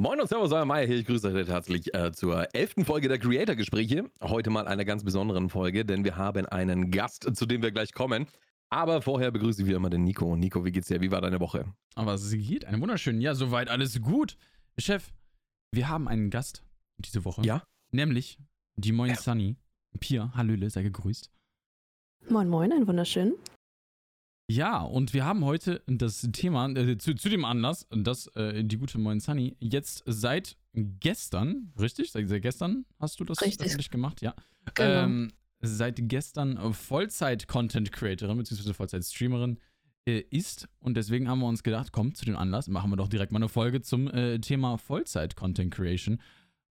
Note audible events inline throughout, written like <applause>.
Moin und Servus, euer Meier hier. Ich grüße euch herzlich äh, zur elften Folge der Creator-Gespräche. Heute mal einer ganz besonderen Folge, denn wir haben einen Gast, zu dem wir gleich kommen. Aber vorher begrüße ich wie immer den Nico. Nico, wie geht's dir? Wie war deine Woche? Aber es geht, einen wunderschönen. Ja, soweit alles gut. Chef, wir haben einen Gast diese Woche. Ja? Nämlich die Moin Sunny. Pia, Hallöle, sei gegrüßt. Moin Moin, ein wunderschön. Ja, und wir haben heute das Thema, äh, zu, zu, dem Anlass, dass äh, die gute Moin Sunny jetzt seit gestern, richtig? Seit, seit gestern hast du das richtig. öffentlich gemacht, ja. Genau. Ähm, seit gestern Vollzeit-Content-Creatorin bzw. Vollzeit-Streamerin äh, ist. Und deswegen haben wir uns gedacht, komm, zu dem Anlass machen wir doch direkt mal eine Folge zum äh, Thema Vollzeit-Content-Creation.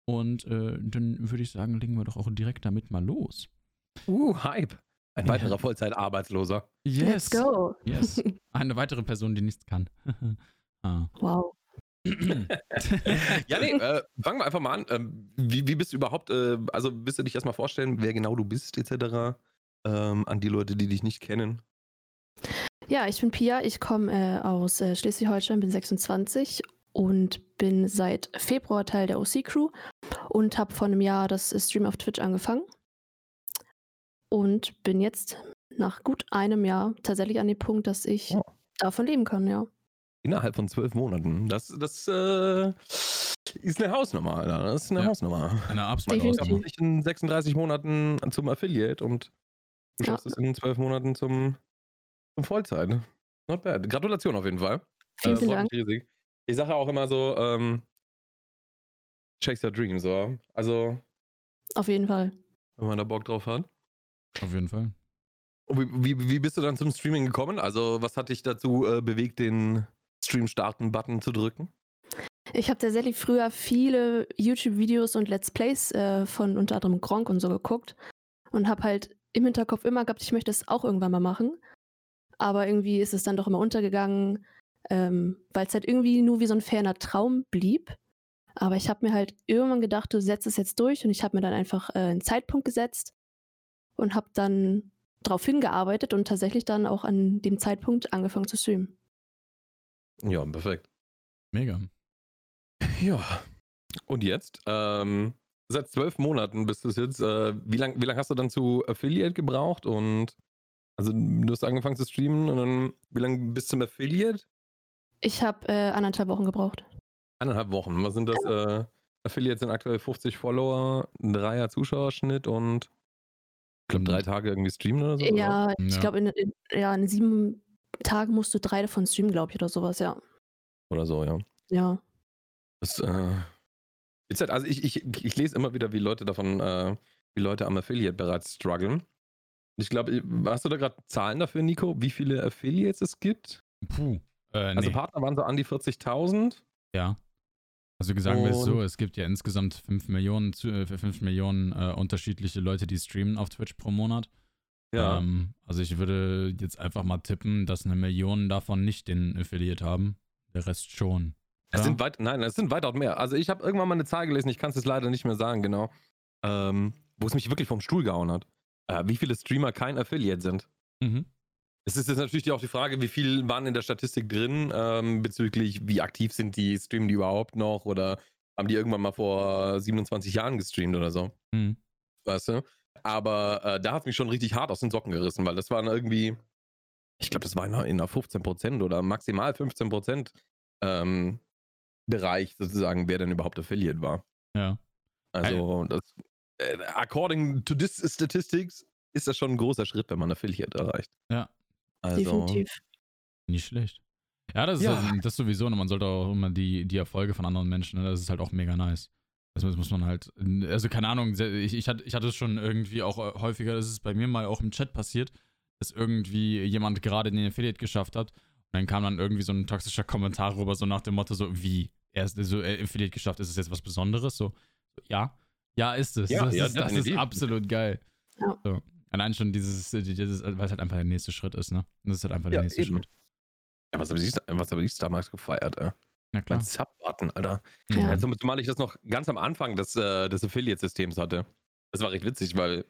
Und äh, dann würde ich sagen, legen wir doch auch direkt damit mal los. Uh, Hype. Ein weiterer Vollzeit-Arbeitsloser. Yes. Let's go. Yes. <laughs> Eine weitere Person, die nichts kann. <laughs> ah. Wow. ja, nee, äh, fangen wir einfach mal an. Ähm, wie, wie bist du überhaupt, äh, also willst du dich erstmal vorstellen, wer genau du bist, etc., ähm, an die Leute, die dich nicht kennen? Ja, ich bin Pia, ich komme äh, aus äh, Schleswig-Holstein, bin 26 und bin seit Februar Teil der OC-Crew und habe vor einem Jahr das Stream auf Twitch angefangen und bin jetzt nach gut einem Jahr tatsächlich an dem Punkt, dass ich oh. davon leben kann, ja. Innerhalb von zwölf Monaten. Das, das äh, ist eine Hausnummer, Alter. Das ist eine ja. Hausnummer. Eine absolute Hausnummer. Ich in 36 Monaten zum Affiliate und du schaffst ja. es in zwölf Monaten zum, zum Vollzeit. Not bad. Gratulation auf jeden Fall. Vielen, äh, vielen Dank. Riesig. Ich sage auch immer so, ähm, chase your dreams, so. Also. Auf jeden Fall. Wenn man da Bock drauf hat. Auf jeden Fall. Wie, wie, wie, bist du dann zum Streaming gekommen? Also, was hat dich dazu äh, bewegt, den Stream-Starten-Button zu drücken? Ich habe tatsächlich früher viele YouTube-Videos und Let's Plays äh, von unter anderem Gronk und so geguckt und habe halt im Hinterkopf immer gehabt, ich möchte es auch irgendwann mal machen. Aber irgendwie ist es dann doch immer untergegangen, ähm, weil es halt irgendwie nur wie so ein ferner Traum blieb. Aber ich habe mir halt irgendwann gedacht, du setzt es jetzt durch und ich habe mir dann einfach äh, einen Zeitpunkt gesetzt und habe dann darauf hingearbeitet und tatsächlich dann auch an dem Zeitpunkt angefangen zu streamen. Ja, perfekt. Mega. Ja. Und jetzt? Ähm, seit zwölf Monaten bist du es jetzt. Äh, wie lange wie lang hast du dann zu Affiliate gebraucht? Und also du hast angefangen zu streamen und dann wie lange bist du zum Affiliate? Ich habe äh, anderthalb Wochen gebraucht. Anderthalb Wochen. Was sind das? Äh, Affiliates sind aktuell 50 Follower, ein Dreier Zuschauerschnitt und ich glaube, drei Tage irgendwie streamen oder so? Ja, oder? ich glaube, in, in, ja, in sieben Tagen musst du drei davon streamen, glaube ich, oder sowas, ja. Oder so, ja. Ja. Das, äh, ist halt, also ich, ich, ich lese immer wieder, wie Leute davon, äh, wie Leute am Affiliate bereits strugglen. Ich glaube, hast du da gerade Zahlen dafür, Nico, wie viele Affiliates es gibt? Puh. Äh, also nee. Partner waren so an die 40.000. Ja. Also sagen wir es so, es gibt ja insgesamt 5 Millionen, äh, 5 Millionen äh, unterschiedliche Leute, die streamen auf Twitch pro Monat. Ja. Ähm, also ich würde jetzt einfach mal tippen, dass eine Million davon nicht den Affiliate haben. Der Rest schon. Es ja? sind weit, nein, es sind weitaus mehr. Also ich habe irgendwann mal eine Zahl gelesen, ich kann es jetzt leider nicht mehr sagen, genau. Ähm, wo es mich wirklich vom Stuhl gehauen hat. Äh, wie viele Streamer kein Affiliate sind. Mhm. Es ist jetzt natürlich auch die Frage, wie viel waren in der Statistik drin, ähm, bezüglich wie aktiv sind die, streamen die überhaupt noch oder haben die irgendwann mal vor 27 Jahren gestreamt oder so. Mhm. Weißt du? Aber äh, da hat es mich schon richtig hart aus den Socken gerissen, weil das waren irgendwie, ich glaube, das war in einer 15% oder maximal 15% ähm, Bereich sozusagen, wer denn überhaupt Affiliate war. Ja. Also, das, äh, according to this statistics ist das schon ein großer Schritt, wenn man Affiliate erreicht. Ja. Also, Definitiv. Nicht schlecht. Ja, das ist, ja. Also, das sowieso. Man sollte auch immer die, die Erfolge von anderen Menschen, ne? das ist halt auch mega nice. Das muss man halt, also keine Ahnung, ich, ich, hatte, ich hatte es schon irgendwie auch äh, häufiger, das ist bei mir mal auch im Chat passiert, dass irgendwie jemand gerade den Affiliate geschafft hat und dann kam dann irgendwie so ein toxischer Kommentar rüber, so nach dem Motto, so wie, er ist so äh, Affiliate geschafft, ist es jetzt was Besonderes? So, ja, ja, ist es. Ja, das, ja, ist, das ist absolut geil. Ja. So. Allein schon dieses, dieses, weil es halt einfach der nächste Schritt ist, ne? Das ist halt einfach der ja, nächste eben. Schritt. Ja, was habe ich, was hab ich damals gefeiert, ey? Na klar. Mein Sub-Button, Alter. Ja. Also, zumal ich das noch ganz am Anfang des, äh, des Affiliate-Systems hatte. Das war recht witzig, weil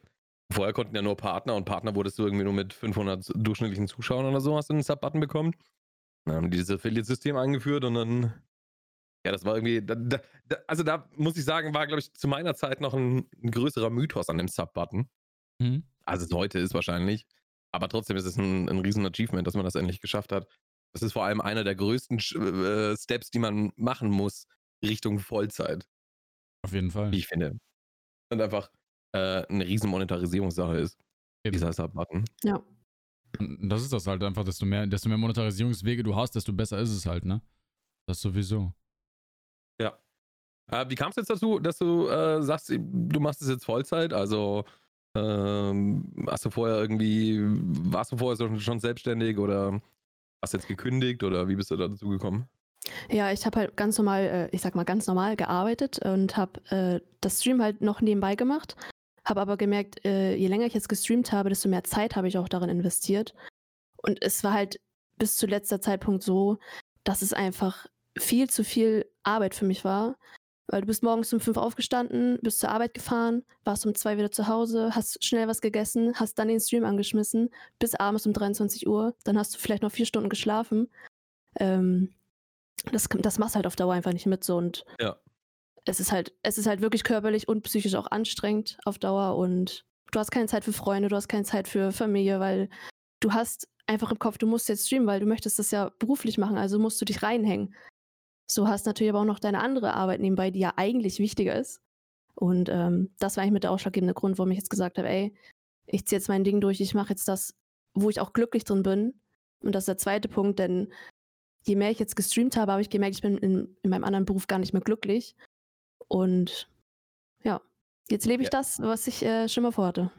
vorher konnten ja nur Partner und Partner wurdest du irgendwie nur mit 500 durchschnittlichen Zuschauern oder so hast du einen Sub-Button bekommen. Dann haben die dieses Affiliate-System eingeführt und dann Ja, das war irgendwie, da, da, also da muss ich sagen, war, glaube ich, zu meiner Zeit noch ein, ein größerer Mythos an dem Sub-Button. Mhm. Also es heute ist wahrscheinlich. Aber trotzdem ist es ein, ein riesen Achievement, dass man das endlich geschafft hat. Das ist vor allem einer der größten äh, Steps, die man machen muss Richtung Vollzeit. Auf jeden Fall. Wie ich finde. Und einfach äh, eine riesen Monetarisierungssache ist. Eben. Dieser Sub-Button. Ja. Und das ist das halt einfach, desto mehr, desto mehr Monetarisierungswege du hast, desto besser ist es halt, ne? Das sowieso. Ja. Äh, wie kam es jetzt dazu, dass du äh, sagst, du machst es jetzt Vollzeit? Also ähm, hast du vorher irgendwie, warst du vorher schon selbstständig oder hast du jetzt gekündigt oder wie bist du dazu gekommen? Ja, ich habe halt ganz normal, äh, ich sag mal ganz normal gearbeitet und habe äh, das Stream halt noch nebenbei gemacht. Habe aber gemerkt, äh, je länger ich jetzt gestreamt habe, desto mehr Zeit habe ich auch darin investiert. Und es war halt bis zu letzter Zeitpunkt so, dass es einfach viel zu viel Arbeit für mich war. Weil du bist morgens um fünf aufgestanden, bist zur Arbeit gefahren, warst um zwei wieder zu Hause, hast schnell was gegessen, hast dann den Stream angeschmissen, bis abends um 23 Uhr. Dann hast du vielleicht noch vier Stunden geschlafen. Ähm, das, das machst halt auf Dauer einfach nicht mit so und ja. es ist halt, es ist halt wirklich körperlich und psychisch auch anstrengend auf Dauer und du hast keine Zeit für Freunde, du hast keine Zeit für Familie, weil du hast einfach im Kopf, du musst jetzt streamen, weil du möchtest das ja beruflich machen, also musst du dich reinhängen. So hast natürlich aber auch noch deine andere Arbeit nebenbei, die ja eigentlich wichtiger ist. Und ähm, das war eigentlich mit der ausschlaggebende Grund, warum ich jetzt gesagt habe, ey, ich ziehe jetzt mein Ding durch, ich mache jetzt das, wo ich auch glücklich drin bin. Und das ist der zweite Punkt, denn je mehr ich jetzt gestreamt habe, habe ich gemerkt, ich bin in, in meinem anderen Beruf gar nicht mehr glücklich. Und ja, jetzt lebe ich ja. das, was ich äh, schon mal vorhatte.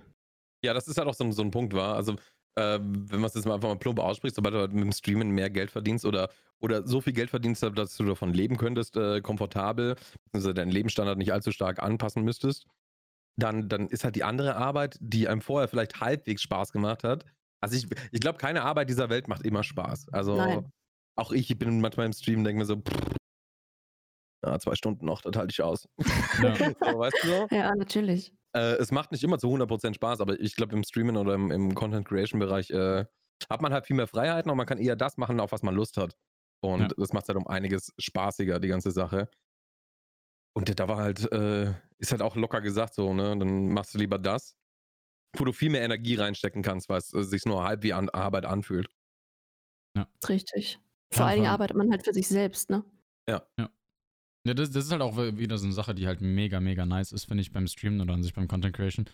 Ja, das ist halt auch so, so ein Punkt war. Also, äh, wenn man es jetzt mal einfach mal plump ausspricht, sobald du halt mit dem Streamen mehr Geld verdienst oder, oder so viel Geld verdienst, dass du davon leben könntest, äh, komfortabel, also deinen Lebensstandard nicht allzu stark anpassen müsstest, dann, dann ist halt die andere Arbeit, die einem vorher vielleicht halbwegs Spaß gemacht hat. Also ich, ich glaube, keine Arbeit dieser Welt macht immer Spaß. Also Nein auch ich, ich bin manchmal im Stream und denke mir so, pff, ja, zwei Stunden noch, das halte ich aus. Ja. <laughs> so, weißt du so? Ja, natürlich. Äh, es macht nicht immer zu 100% Spaß, aber ich glaube, im Streamen oder im, im Content-Creation-Bereich äh, hat man halt viel mehr Freiheiten und man kann eher das machen, auf was man Lust hat. Und ja. das macht halt um einiges spaßiger, die ganze Sache. Und da war halt, äh, ist halt auch locker gesagt so, ne? Dann machst du lieber das, wo du viel mehr Energie reinstecken kannst, weil es äh, sich nur halb wie an Arbeit anfühlt. Ja. Richtig. Vor allen Dingen arbeitet man halt für sich selbst, ne? Ja. Ja. Ja, das, das ist halt auch wieder so eine Sache, die halt mega, mega nice ist, finde ich, beim Streamen oder an sich beim Content Creation.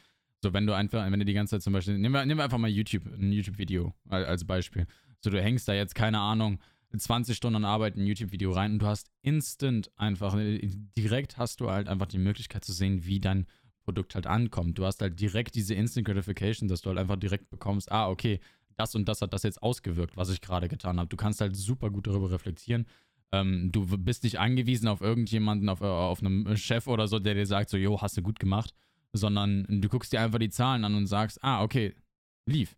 So, wenn du einfach, wenn du die ganze Zeit zum Beispiel, nehmen wir, nehmen wir einfach mal YouTube, ein YouTube-Video als Beispiel. So, du hängst da jetzt, keine Ahnung, 20 Stunden Arbeit in ein YouTube-Video rein und du hast instant einfach, direkt hast du halt einfach die Möglichkeit zu sehen, wie dein Produkt halt ankommt. Du hast halt direkt diese Instant Gratification, dass du halt einfach direkt bekommst, ah, okay, das und das hat das jetzt ausgewirkt, was ich gerade getan habe. Du kannst halt super gut darüber reflektieren. Ähm, du bist nicht angewiesen auf irgendjemanden, auf, auf einem Chef oder so, der dir sagt, so, jo, hast du gut gemacht, sondern du guckst dir einfach die Zahlen an und sagst, ah, okay, lief.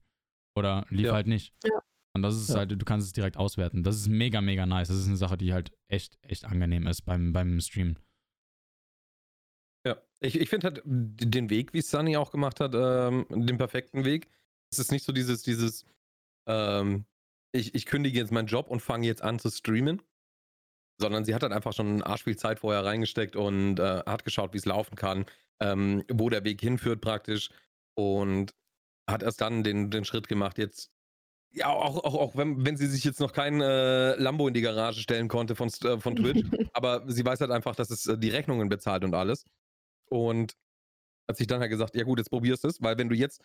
Oder lief ja. halt nicht. Ja. Und das ist ja. halt, du kannst es direkt auswerten. Das ist mega, mega nice. Das ist eine Sache, die halt echt, echt angenehm ist beim, beim Streamen. Ja, ich, ich finde halt den Weg, wie es Sunny auch gemacht hat, ähm, den perfekten Weg. Es ist nicht so dieses, dieses, ähm, ich, ich kündige jetzt meinen Job und fange jetzt an zu streamen, sondern sie hat dann einfach schon arsch viel Zeit vorher reingesteckt und äh, hat geschaut, wie es laufen kann, ähm, wo der Weg hinführt praktisch und hat erst dann den, den Schritt gemacht, jetzt ja, auch, auch, auch wenn, wenn sie sich jetzt noch kein äh, Lambo in die Garage stellen konnte von, äh, von Twitch, <laughs> aber sie weiß halt einfach, dass es äh, die Rechnungen bezahlt und alles. Und hat sich dann halt gesagt, ja gut, jetzt probierst du es, weil wenn du jetzt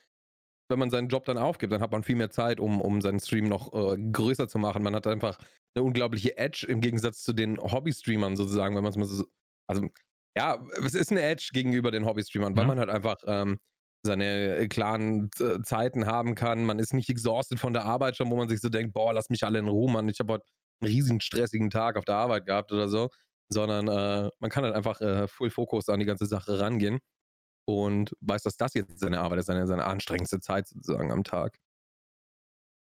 wenn man seinen Job dann aufgibt, dann hat man viel mehr Zeit, um, um seinen Stream noch äh, größer zu machen. Man hat einfach eine unglaubliche Edge im Gegensatz zu den Hobby-Streamern sozusagen, wenn man es mal so. Also, ja, es ist eine Edge gegenüber den Hobby-Streamern, weil ja. man halt einfach ähm, seine äh, klaren äh, Zeiten haben kann. Man ist nicht exhausted von der Arbeit schon, wo man sich so denkt, boah, lass mich alle in Ruhe, Mann. Ich habe heute einen riesigen stressigen Tag auf der Arbeit gehabt oder so. Sondern äh, man kann halt einfach äh, Full Focus an die ganze Sache rangehen und weiß, dass das jetzt seine Arbeit ist, seine, seine anstrengendste Zeit sozusagen am Tag.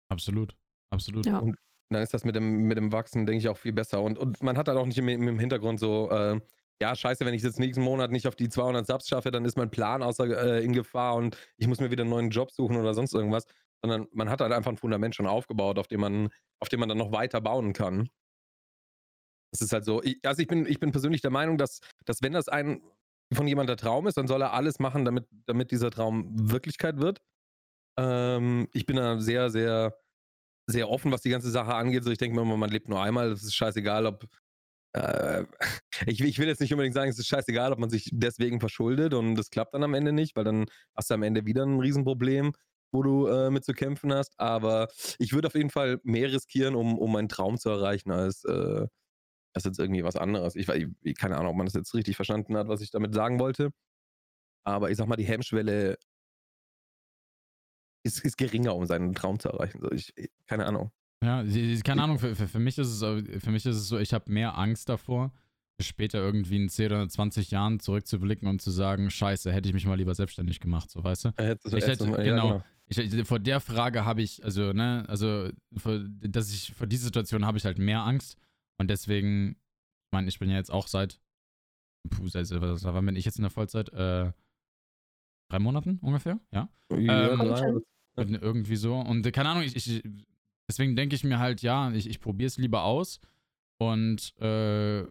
Absolut, absolut. Ja. Und dann ist das mit dem, mit dem Wachsen, denke ich, auch viel besser. Und, und man hat halt auch nicht im, im Hintergrund so, äh, ja, scheiße, wenn ich jetzt nächsten Monat nicht auf die 200 Subs schaffe, dann ist mein Plan außer äh, in Gefahr und ich muss mir wieder einen neuen Job suchen oder sonst irgendwas. Sondern man hat halt einfach ein Fundament schon aufgebaut, auf dem man, auf dem man dann noch weiter bauen kann. Das ist halt so. Ich, also ich bin, ich bin persönlich der Meinung, dass, dass wenn das ein von jemand der Traum ist, dann soll er alles machen, damit, damit dieser Traum Wirklichkeit wird. Ähm, ich bin da sehr, sehr, sehr offen, was die ganze Sache angeht. So, ich denke mir immer, man lebt nur einmal. Es ist scheißegal, ob. Äh, ich, ich, will jetzt nicht unbedingt sagen, es ist scheißegal, ob man sich deswegen verschuldet und das klappt dann am Ende nicht, weil dann hast du am Ende wieder ein Riesenproblem, wo du äh, mit zu kämpfen hast. Aber ich würde auf jeden Fall mehr riskieren, um, um meinen Traum zu erreichen, als, äh, als jetzt irgendwie was anderes. Ich, ich keine Ahnung, ob man das jetzt richtig verstanden hat, was ich damit sagen wollte. Aber ich sag mal, die Hemmschwelle ist, ist geringer, um seinen Traum zu erreichen. So, ich, keine Ahnung. Ja, keine Ahnung, für, für, für, mich ist es, für mich ist es so, ich habe mehr Angst davor, später irgendwie in 10 oder 20 Jahren zurückzublicken und zu sagen, scheiße, hätte ich mich mal lieber selbstständig gemacht, so weißt du? Hättest, ich hätte, genau, ja, genau. Ich, vor der Frage habe ich, also, ne, also, vor, dass ich, vor dieser Situation habe ich halt mehr Angst und deswegen, ich meine, ich bin ja jetzt auch seit, puh, seit, was, wann bin ich jetzt in der Vollzeit? Äh, drei Monaten ungefähr, ja? ja ähm, irgendwie so. Und äh, keine Ahnung, ich, ich deswegen denke ich mir halt, ja, ich, ich probiere es lieber aus und äh,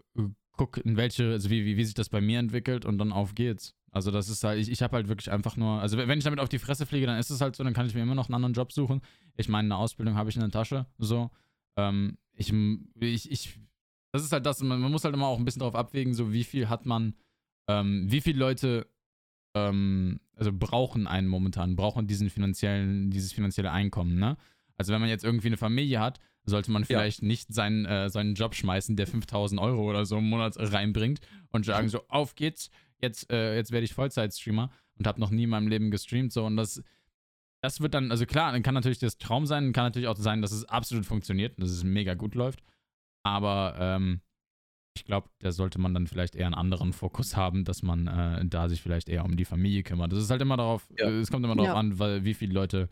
guck, in welche, also wie, wie, wie sich das bei mir entwickelt und dann auf geht's. Also das ist halt, ich, ich habe halt wirklich einfach nur, also wenn ich damit auf die Fresse fliege, dann ist es halt so, dann kann ich mir immer noch einen anderen Job suchen. Ich meine, eine Ausbildung habe ich in der Tasche, so. Ähm, ich, ich, ich, das ist halt das, man, man, muss halt immer auch ein bisschen darauf abwägen, so wie viel hat man, ähm, wie viele Leute ähm, also brauchen einen momentan, brauchen diesen finanziellen, dieses finanzielle Einkommen, ne? Also wenn man jetzt irgendwie eine Familie hat, sollte man vielleicht ja. nicht seinen, äh, seinen Job schmeißen, der 5000 Euro oder so im Monat reinbringt und sagen so, auf geht's, jetzt, äh, jetzt werde ich Vollzeitstreamer und habe noch nie in meinem Leben gestreamt, so und das, das wird dann, also klar, dann kann natürlich das Traum sein, kann natürlich auch sein, dass es absolut funktioniert und dass es mega gut läuft, aber ähm, ich glaube, da sollte man dann vielleicht eher einen anderen Fokus haben, dass man äh, da sich vielleicht eher um die Familie kümmert. Das ist halt immer darauf, ja. äh, es kommt immer darauf ja. an, weil, wie viele Leute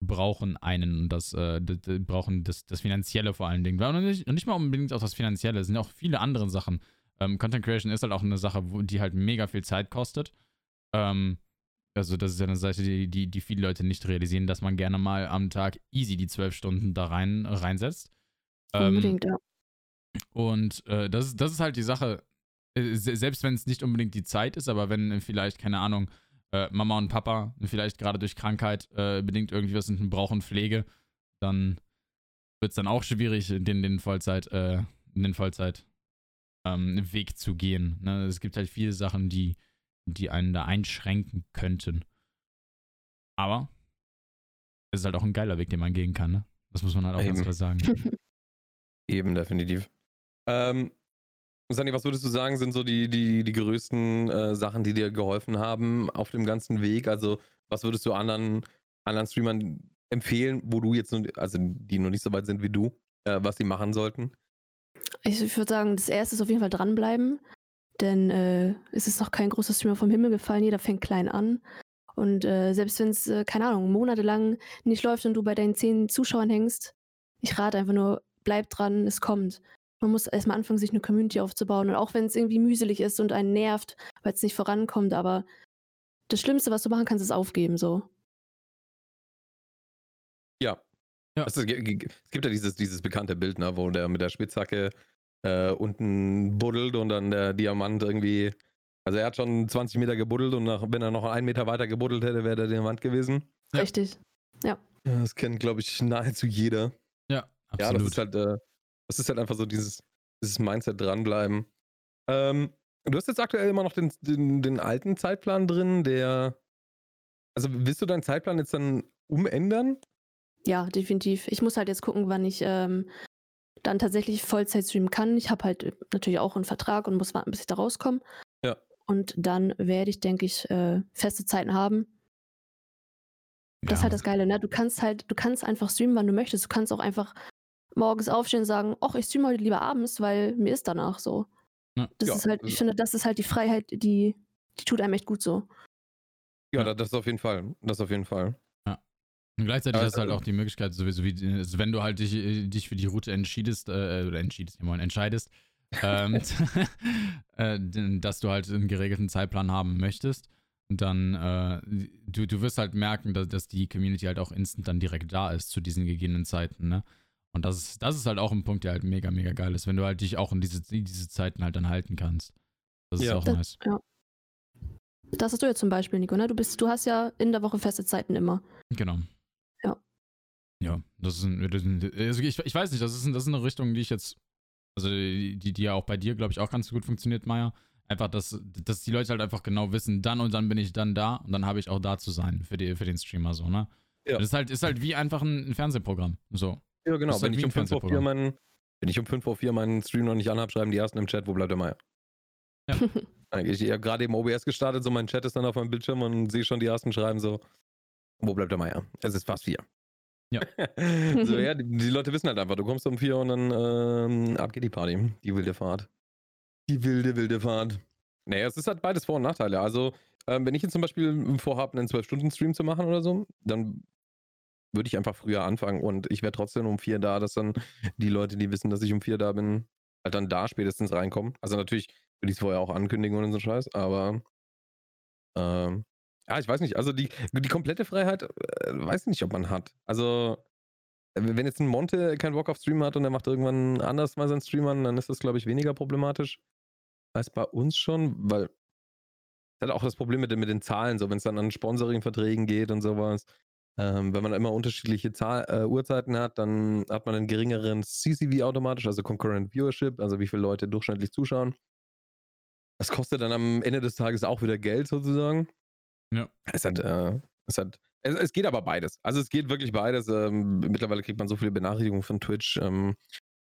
brauchen einen und das, äh, brauchen das, das Finanzielle vor allen Dingen. Und nicht, nicht mal unbedingt auch das Finanzielle, es sind auch viele andere Sachen. Ähm, Content Creation ist halt auch eine Sache, wo, die halt mega viel Zeit kostet. Ähm, also das ist ja eine Seite, die, die, die viele Leute nicht realisieren, dass man gerne mal am Tag easy die zwölf Stunden da rein reinsetzt. Ähm, Unbedingt, ja. Und äh, das, das ist halt die Sache, äh, selbst wenn es nicht unbedingt die Zeit ist, aber wenn vielleicht, keine Ahnung, äh, Mama und Papa vielleicht gerade durch Krankheit äh, bedingt irgendwie was brauchen, Pflege, dann wird es dann auch schwierig, in den, den Vollzeit, äh, in den Vollzeit ähm, Weg zu gehen. Ne? Es gibt halt viele Sachen, die, die einen da einschränken könnten. Aber es ist halt auch ein geiler Weg, den man gehen kann. Ne? Das muss man halt auch Eben. ganz klar sagen. <laughs> Eben, definitiv. Ähm, Sani, was würdest du sagen, sind so die, die, die größten äh, Sachen, die dir geholfen haben auf dem ganzen Weg? Also, was würdest du anderen, anderen Streamern empfehlen, wo du jetzt, also die noch nicht so weit sind wie du, äh, was sie machen sollten? Ich, ich würde sagen, das erste ist auf jeden Fall dranbleiben, denn äh, es ist noch kein großer Streamer vom Himmel gefallen, jeder fängt klein an. Und äh, selbst wenn es, äh, keine Ahnung, monatelang nicht läuft und du bei deinen zehn Zuschauern hängst, ich rate einfach nur, bleib dran, es kommt. Man muss erstmal anfangen, sich eine Community aufzubauen. Und auch wenn es irgendwie mühselig ist und einen nervt, weil es nicht vorankommt, aber das Schlimmste, was du machen kannst, ist aufgeben, so. Ja. ja. Es, gibt ja dieses, dieses bekannte Bild, ne, wo der mit der Spitzhacke äh, unten buddelt und dann der Diamant irgendwie. Also er hat schon 20 Meter gebuddelt und nach, wenn er noch einen Meter weiter gebuddelt hätte, wäre der Diamant gewesen. Richtig. Ja. ja das kennt, glaube ich, nahezu jeder. Ja, absolut. Ja, das ist halt. Äh, das ist halt einfach so dieses, dieses Mindset dranbleiben. Ähm, du hast jetzt aktuell immer noch den, den, den alten Zeitplan drin, der. Also willst du deinen Zeitplan jetzt dann umändern? Ja, definitiv. Ich muss halt jetzt gucken, wann ich ähm, dann tatsächlich Vollzeit streamen kann. Ich habe halt natürlich auch einen Vertrag und muss warten, bis ich da rauskomme. Ja. Und dann werde ich, denke ich, äh, feste Zeiten haben. Das ja. ist halt das Geile, ne? Du kannst halt, du kannst einfach streamen, wann du möchtest. Du kannst auch einfach morgens aufstehen und sagen, ach, ich streame heute lieber abends, weil mir ist danach so. Ja. Das ja, ist halt, ich finde, das ist halt die Freiheit, die, die tut einem echt gut so. Ja, ja. das auf jeden Fall. Das auf jeden Fall. Und gleichzeitig hast du halt auch die Möglichkeit, sowieso wie, also wenn du halt dich, dich für die Route entschiedest, äh, oder entschiedest, ja, entscheidest, ähm, <laughs> <laughs> äh, dass du halt einen geregelten Zeitplan haben möchtest. Und dann, äh, du, du wirst halt merken, dass, dass die Community halt auch instant dann direkt da ist zu diesen gegebenen Zeiten, ne? Und das ist, das ist halt auch ein Punkt, der halt mega, mega geil ist, wenn du halt dich auch in diese, in diese Zeiten halt dann halten kannst. Das ist ja. auch das, nice. Ja. Das hast du ja zum Beispiel, Nico, ne? Du bist, du hast ja in der Woche feste Zeiten immer. Genau. Ja. Das ist, ein, das ist ein, also ich, ich weiß nicht, das ist, ein, das ist eine Richtung, die ich jetzt, also die, die ja auch bei dir, glaube ich, auch ganz gut funktioniert, Maya. Einfach, dass, dass die Leute halt einfach genau wissen, dann und dann bin ich dann da und dann habe ich auch da zu sein für, die, für den Streamer so, ne? Ja. Das ist halt, ist halt wie einfach ein, ein Fernsehprogramm. So. Ja, genau. Halt wenn, ich um 5 Uhr 4 meinen, wenn ich um 5 Uhr 4 meinen Stream noch nicht anhabe, schreiben die ersten im Chat, wo bleibt der Meier? Ja. <laughs> ich habe gerade eben OBS gestartet, so mein Chat ist dann auf meinem Bildschirm und sehe schon die ersten schreiben so, wo bleibt der Meier? Es ist fast vier. Ja. <laughs> so, ja, <laughs> die, die, Leute wissen halt einfach, du kommst um vier und dann ähm, ab geht die Party. Die wilde Fahrt. Die wilde, wilde Fahrt. Naja, es ist halt beides Vor- und Nachteile. Also, ähm, wenn ich jetzt zum Beispiel vorhabe, einen 12-Stunden-Stream zu machen oder so, dann würde ich einfach früher anfangen und ich wäre trotzdem um vier da, dass dann die Leute, die wissen, dass ich um vier da bin, halt dann da spätestens reinkommen. Also natürlich würde ich es vorher auch ankündigen und so Scheiß, aber ähm, ja, ich weiß nicht. Also die, die komplette Freiheit, äh, weiß ich nicht, ob man hat. Also wenn jetzt ein Monte keinen Bock auf Stream hat und er macht irgendwann anders mal seinen Stream an, dann ist das, glaube ich, weniger problematisch als bei uns schon, weil es hat auch das Problem mit, mit den Zahlen, so wenn es dann an Sponsoring-Verträgen geht und sowas. Ähm, wenn man immer unterschiedliche Zahl, äh, Uhrzeiten hat, dann hat man einen geringeren CCV automatisch, also Concurrent Viewership, also wie viele Leute durchschnittlich zuschauen. Das kostet dann am Ende des Tages auch wieder Geld sozusagen. Ja. Es hat, äh, es hat, es, es, geht aber beides. Also es geht wirklich beides. Ähm, mittlerweile kriegt man so viele Benachrichtigungen von Twitch, ähm,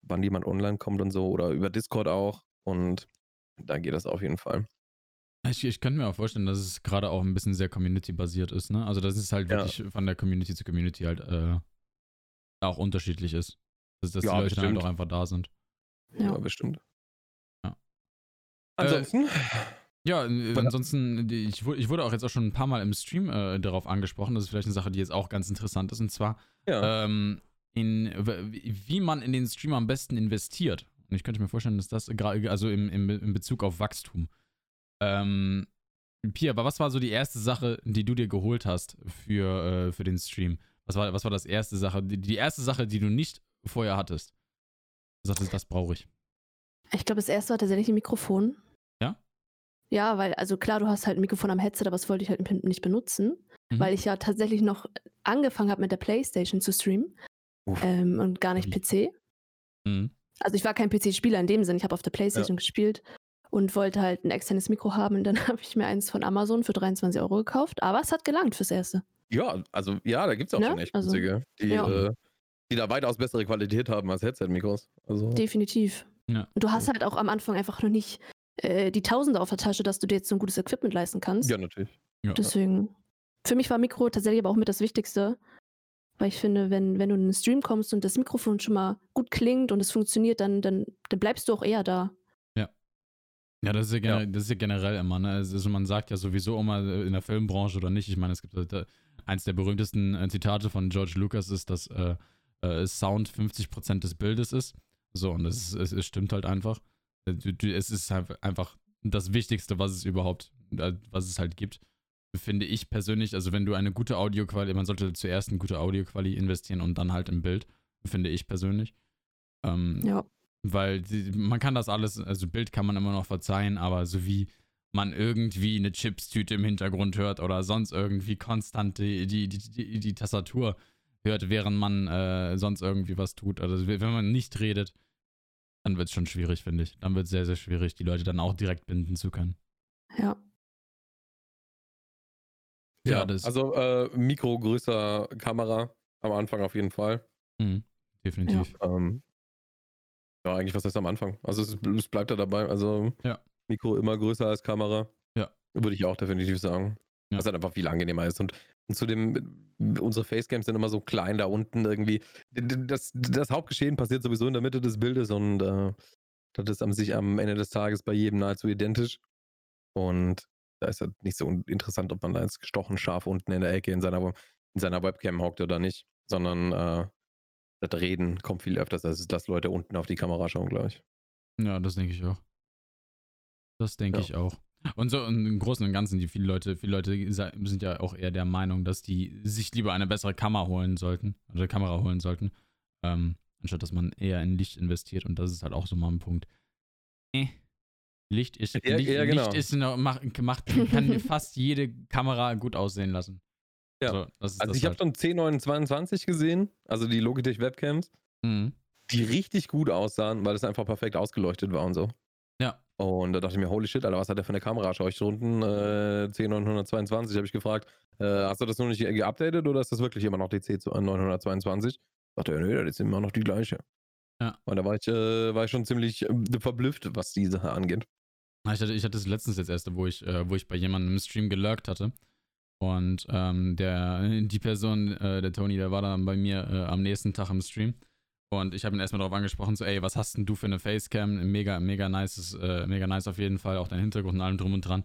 wann jemand online kommt und so, oder über Discord auch. Und da geht das auf jeden Fall. Ich, ich könnte mir auch vorstellen, dass es gerade auch ein bisschen sehr community-basiert ist, ne? Also, dass es halt ja. wirklich von der Community zu Community halt äh, auch unterschiedlich ist. Dass, dass ja, die Leute dann halt auch einfach da sind. Ja, ja bestimmt. Ja. Ansonsten? Äh, ja, ansonsten, ich, ich wurde auch jetzt auch schon ein paar Mal im Stream äh, darauf angesprochen. Das ist vielleicht eine Sache, die jetzt auch ganz interessant ist. Und zwar, ja. ähm, in, wie man in den Stream am besten investiert. Und ich könnte mir vorstellen, dass das gerade, also im, im, in Bezug auf Wachstum. Ähm, Pia, aber was war so die erste Sache, die du dir geholt hast für, äh, für den Stream? Was war, was war das erste Sache, die, die erste Sache, die du nicht vorher hattest? Du sagtest, das brauche ich. Ich glaube, das erste war tatsächlich ein Mikrofon. Ja? Weil, also klar, du hast halt ein Mikrofon am Headset, aber das wollte ich halt nicht benutzen, mhm. weil ich ja tatsächlich noch angefangen habe mit der Playstation zu streamen ähm, und gar nicht PC. Mhm. Also ich war kein PC-Spieler in dem Sinn, ich habe auf der Playstation ja. gespielt und wollte halt ein externes Mikro haben. Und dann <laughs> habe ich mir eins von Amazon für 23 Euro gekauft. Aber es hat gelangt fürs Erste. Ja, also ja, da gibt es auch ne? schon echt also, günstige, die, ja. äh, die da weitaus bessere Qualität haben als Headset-Mikros. Also. Definitiv. Ja. Und du hast halt auch am Anfang einfach noch nicht äh, die Tausende auf der Tasche, dass du dir jetzt so ein gutes Equipment leisten kannst. Ja, natürlich. Ja. Deswegen. Für mich war Mikro tatsächlich aber auch mit das Wichtigste. Weil ich finde, wenn, wenn du in einen Stream kommst und das Mikrofon schon mal gut klingt und es funktioniert, dann, dann, dann bleibst du auch eher da. Ja, das ist ja, generell, ja. Das ist ja generell immer, ne? Also man sagt ja sowieso immer in der Filmbranche oder nicht. Ich meine, es gibt halt, eins der berühmtesten äh, Zitate von George Lucas ist, dass äh, äh, Sound 50% des Bildes ist. So, und das ist, es, es stimmt halt einfach. Es ist halt einfach das Wichtigste, was es überhaupt, was es halt gibt. Finde ich persönlich, also wenn du eine gute Audioqualität, man sollte zuerst eine gute Audioqualität investieren und dann halt im Bild, finde ich persönlich. Ähm, ja. Weil die, man kann das alles, also Bild kann man immer noch verzeihen, aber so wie man irgendwie eine Chipstüte im Hintergrund hört oder sonst irgendwie konstant die, die, die, die Tastatur hört, während man äh, sonst irgendwie was tut. Also wenn man nicht redet, dann wird es schon schwierig, finde ich. Dann wird es sehr, sehr schwierig, die Leute dann auch direkt binden zu können. Ja. Ja, ja das also äh, Mikro größer Kamera am Anfang auf jeden Fall. Mhm, definitiv. Ja. Ähm, ja, eigentlich was heißt am Anfang. Also es, es bleibt ja dabei. Also ja. Mikro immer größer als Kamera. Ja. Würde ich auch definitiv sagen. Ja. Was halt einfach viel angenehmer ist. Und, und zudem, unsere Facecams sind immer so klein da unten irgendwie. Das, das Hauptgeschehen passiert sowieso in der Mitte des Bildes und äh, das ist an sich am Ende des Tages bei jedem nahezu identisch. Und da ist halt nicht so interessant, ob man da jetzt gestochen scharf unten in der Ecke in seiner, in seiner Webcam hockt oder nicht, sondern äh, das Reden kommt viel öfters, als dass Leute unten auf die Kamera schauen, glaube ich. Ja, das denke ich auch. Das denke ja. ich auch. Und so im Großen und Ganzen, die viele Leute, viele Leute sind ja auch eher der Meinung, dass die sich lieber eine bessere Kamera holen sollten, oder Kamera holen sollten, ähm, anstatt dass man eher in Licht investiert. Und das ist halt auch so mal ein Punkt. Eh. Licht ist, ja, Licht, ja, genau. Licht ist noch, macht, macht, kann fast jede Kamera gut aussehen lassen. Ja. So, also ich halt. habe schon C922 gesehen, also die Logitech Webcams, mhm. die richtig gut aussahen, weil es einfach perfekt ausgeleuchtet war und so. Ja. Und da dachte ich mir, holy shit, Alter, was hat der für eine Kamera? Schau ich unten, äh, C922, habe ich gefragt, äh, hast du das noch nicht geupdatet oder ist das wirklich immer noch die C922? Dachte er, nö, das ist immer noch die gleiche. Ja. Und da war ich, äh, war ich schon ziemlich äh, verblüfft, was die Sache angeht. Ich hatte, ich hatte es letztens jetzt erst, wo ich, äh, wo ich bei jemandem im Stream gelurkt hatte. Und ähm, der, die Person, äh, der Tony, der war dann bei mir äh, am nächsten Tag im Stream. Und ich habe ihn erstmal darauf angesprochen, so, ey, was hast denn du für eine Facecam? Mega, mega nice, äh, mega nice auf jeden Fall, auch dein Hintergrund und allem drum und dran.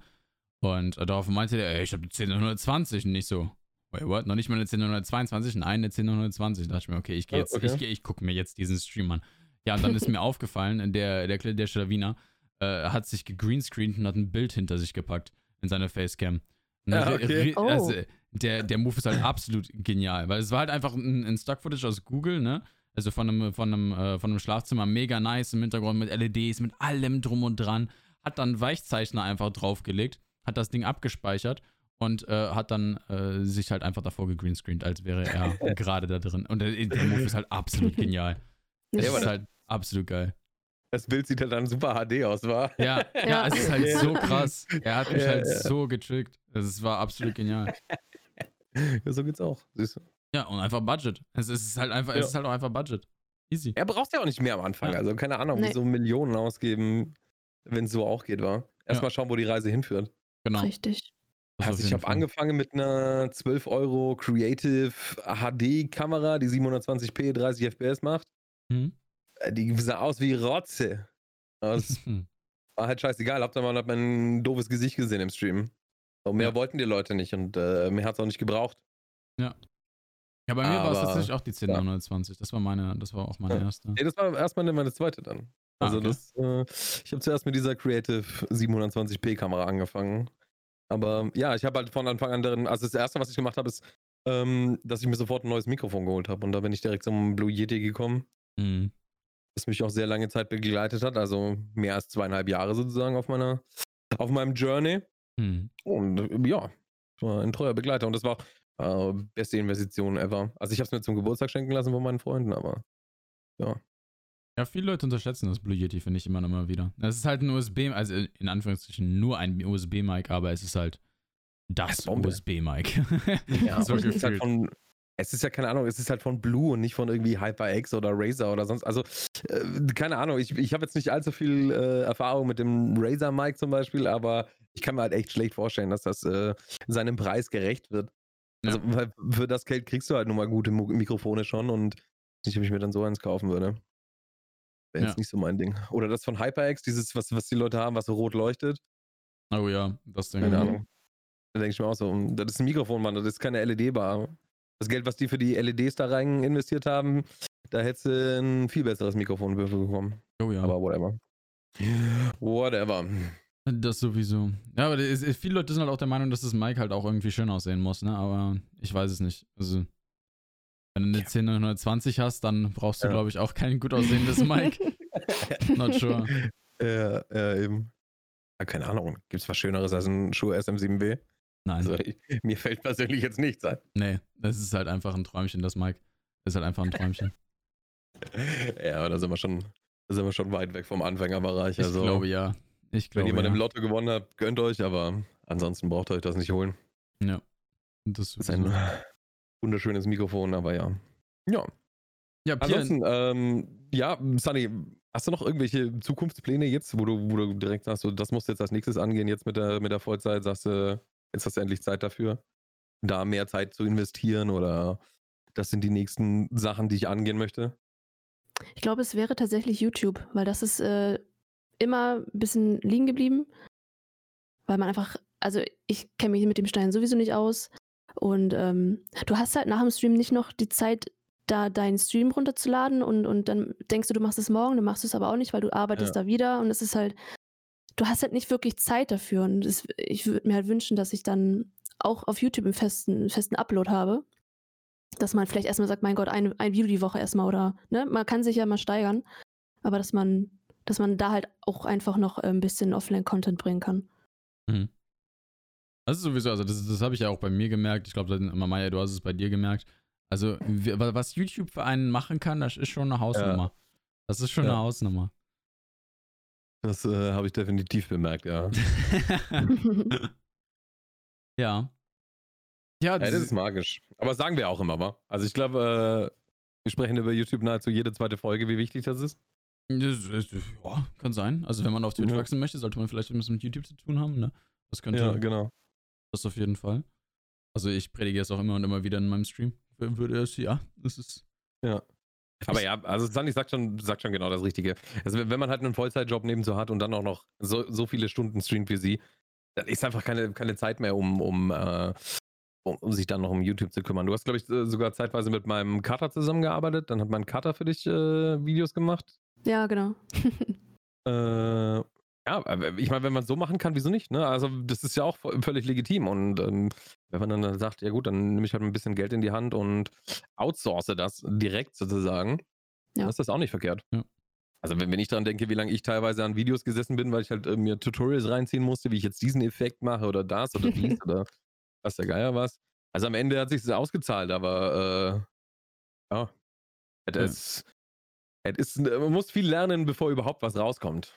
Und äh, darauf meinte er, ey, ich habe eine 10920 und nicht so, wait, what? Noch nicht mal eine 10922, nein, eine 10920. Da dachte ich mir, okay, ich gehe jetzt, okay. ich, ich gucke mir jetzt diesen Stream an. Ja, und dann ist mir <laughs> aufgefallen, der, der, der Schlawiner äh, hat sich gegreenscreened und hat ein Bild hinter sich gepackt in seine Facecam. Ja, okay. oh. also, der, der Move ist halt absolut genial, weil es war halt einfach ein, ein Stock-Footage aus Google, ne? Also von einem, von einem, äh, von einem Schlafzimmer, mega nice im Hintergrund mit LEDs, mit allem drum und dran. Hat dann Weichzeichner einfach draufgelegt, hat das Ding abgespeichert und äh, hat dann äh, sich halt einfach davor gegreenscreent, als wäre er <laughs> gerade da drin. Und der, der Move ist halt absolut genial. Das ja, ist halt absolut geil. Das Bild sieht halt dann super HD aus, war? Ja, ja, es ist halt <laughs> so krass. Er hat mich ja, halt ja. so getrickt. Es war absolut genial. <laughs> Ja, so geht's auch. Siehst du? Ja, und einfach Budget. Es ist halt einfach, ja. es ist halt auch einfach Budget. Easy. Er braucht ja auch nicht mehr am Anfang. Also keine Ahnung, nee. so Millionen ausgeben, wenn es so auch geht, war. Erstmal schauen, wo die Reise hinführt. Genau. Richtig. Also ich habe angefangen mit einer 12 Euro Creative HD Kamera, die 720p 30 FPS macht. Mhm. Äh, die sah aus wie Rotze. Das <laughs> war halt scheißegal. Habt ihr mal mein doofes Gesicht gesehen im Stream. Und mehr ja. wollten die Leute nicht und äh, mehr hat es auch nicht gebraucht. Ja. Ja, bei mir war es tatsächlich auch die 10920. Das war meine, das war auch meine ja. erste. Nee, das war erstmal meine zweite dann. Ah, also okay. das, äh, ich habe zuerst mit dieser Creative 720p Kamera angefangen. Aber ja, ich habe halt von Anfang an darin, also das erste, was ich gemacht habe, ist, ähm, dass ich mir sofort ein neues Mikrofon geholt habe. Und da bin ich direkt zum Blue Yeti gekommen. Mhm das mich auch sehr lange Zeit begleitet hat, also mehr als zweieinhalb Jahre sozusagen auf meiner, auf meinem Journey. Hm. Und ja, war ein treuer Begleiter und das war äh, beste Investition ever. Also ich habe es mir zum Geburtstag schenken lassen von meinen Freunden, aber ja. Ja, viele Leute unterschätzen das Blue Yeti, finde ich immer noch mal wieder. Es ist halt ein USB, also in Anführungszeichen nur ein USB-Mic, aber es ist halt das USB-Mic. <laughs> Ja, <laughs> so gefühlt. Halt von, es ist ja keine Ahnung, es ist halt von Blue und nicht von irgendwie HyperX oder Razer oder sonst. Also, äh, keine Ahnung, ich, ich habe jetzt nicht allzu viel äh, Erfahrung mit dem Razer Mic zum Beispiel, aber ich kann mir halt echt schlecht vorstellen, dass das äh, seinem Preis gerecht wird. Also, weil für das Geld kriegst du halt nun mal gute Mikrofone schon und nicht, ob ich mir dann so eins kaufen würde. Wäre jetzt ja. nicht so mein Ding. Oder das von HyperX, dieses, was, was die Leute haben, was so rot leuchtet. Oh ja, das Ding. Keine Ahnung. Da denke ich mir auch so, das ist ein Mikrofon, Mann, das ist keine LED-Bar das Geld, was die für die LEDs da rein investiert haben, da hättest du ein viel besseres Mikrofon bekommen. Oh ja. Aber whatever. Whatever. Das sowieso. Ja, aber ist, viele Leute sind halt auch der Meinung, dass das Mic halt auch irgendwie schön aussehen muss, ne? Aber ich weiß es nicht. Also, wenn du eine ja. 10920 hast, dann brauchst du, ja. glaube ich, auch kein gut aussehendes Mic. <laughs> Not sure. Ja, ja, eben. Ja, keine Ahnung. Gibt es was Schöneres als ein Schuh SM7B? Nein. Also, ich, mir fällt persönlich jetzt nichts ein. Nee, das ist halt einfach ein Träumchen, das Mike. Das ist halt einfach ein Träumchen. <laughs> ja, aber da sind wir schon, da sind wir schon weit weg vom Anfängerbereich. Also, ich glaube ja. Ich glaube, wenn jemand ja. im Lotto gewonnen hat, gönnt euch, aber ansonsten braucht ihr euch das nicht holen. Ja. Das, das ist ein wunderschönes Mikrofon, aber ja. Ja. Ja, Ansonsten, ähm, ja, Sunny, hast du noch irgendwelche Zukunftspläne jetzt, wo du, wo du direkt sagst, so, das musst du jetzt als nächstes angehen, jetzt mit der, mit der Vollzeit, sagst du, Jetzt hast du endlich Zeit dafür, da mehr Zeit zu investieren oder das sind die nächsten Sachen, die ich angehen möchte? Ich glaube, es wäre tatsächlich YouTube, weil das ist äh, immer ein bisschen liegen geblieben, weil man einfach, also ich kenne mich mit dem Stein sowieso nicht aus und ähm, du hast halt nach dem Stream nicht noch die Zeit, da deinen Stream runterzuladen und, und dann denkst du, du machst es morgen, dann machst du es aber auch nicht, weil du arbeitest ja. da wieder und es ist halt, du hast halt nicht wirklich Zeit dafür. Und das, ich würde mir halt wünschen, dass ich dann auch auf YouTube einen festen, festen Upload habe. dass man vielleicht erstmal sagt, mein Gott, ein, ein Video die Woche erstmal oder, ne, man kann sich ja mal steigern, aber dass man, dass man da halt auch einfach noch ein bisschen Offline-Content bringen kann. Mhm. Das ist sowieso, also das, das habe ich ja auch bei mir gemerkt. Ich glaube, Maya, du hast es bei dir gemerkt. Also, was YouTube für einen machen kann, das ist schon eine Hausnummer. Ja. Das ist schon ja. eine Hausnummer. Das äh, habe ich definitiv bemerkt, ja. <laughs> <laughs> ja. Ja, das, ja, das ist magisch. Aber sagen wir auch immer, wa? Also ich glaube, äh, wir sprechen über YouTube nahezu jede zweite Folge, wie wichtig das ist. Ja, kann sein. Also wenn man auf Twitch ja. wachsen möchte, sollte man vielleicht etwas mit YouTube zu tun haben, ne? Das könnte. Ja, genau. Das auf jeden Fall. Also ich predige es auch immer und immer wieder in meinem Stream. Würde es, ja, das ist. Ja. Aber ja, also Sandy sagt schon, sagt schon genau das Richtige. Also wenn man halt einen Vollzeitjob nebenzu hat und dann auch noch so, so viele Stunden streamt wie sie, dann ist einfach keine, keine Zeit mehr, um, um, äh, um, um, sich dann noch um YouTube zu kümmern. Du hast, glaube ich, sogar zeitweise mit meinem Cutter zusammengearbeitet. Dann hat mein Cutter für dich äh, Videos gemacht. Ja, genau. äh, ja, ich meine, wenn man es so machen kann, wieso nicht? Ne? Also, das ist ja auch völlig legitim. Und ähm, wenn man dann sagt, ja gut, dann nehme ich halt ein bisschen Geld in die Hand und outsource das direkt sozusagen, ja. dann ist das auch nicht verkehrt. Ja. Also, wenn, wenn ich daran denke, wie lange ich teilweise an Videos gesessen bin, weil ich halt äh, mir Tutorials reinziehen musste, wie ich jetzt diesen Effekt mache oder das oder dies <laughs> oder was der Geier was. Also, am Ende hat sich das ausgezahlt, aber äh, ja, es, ja. es ist, man muss viel lernen, bevor überhaupt was rauskommt.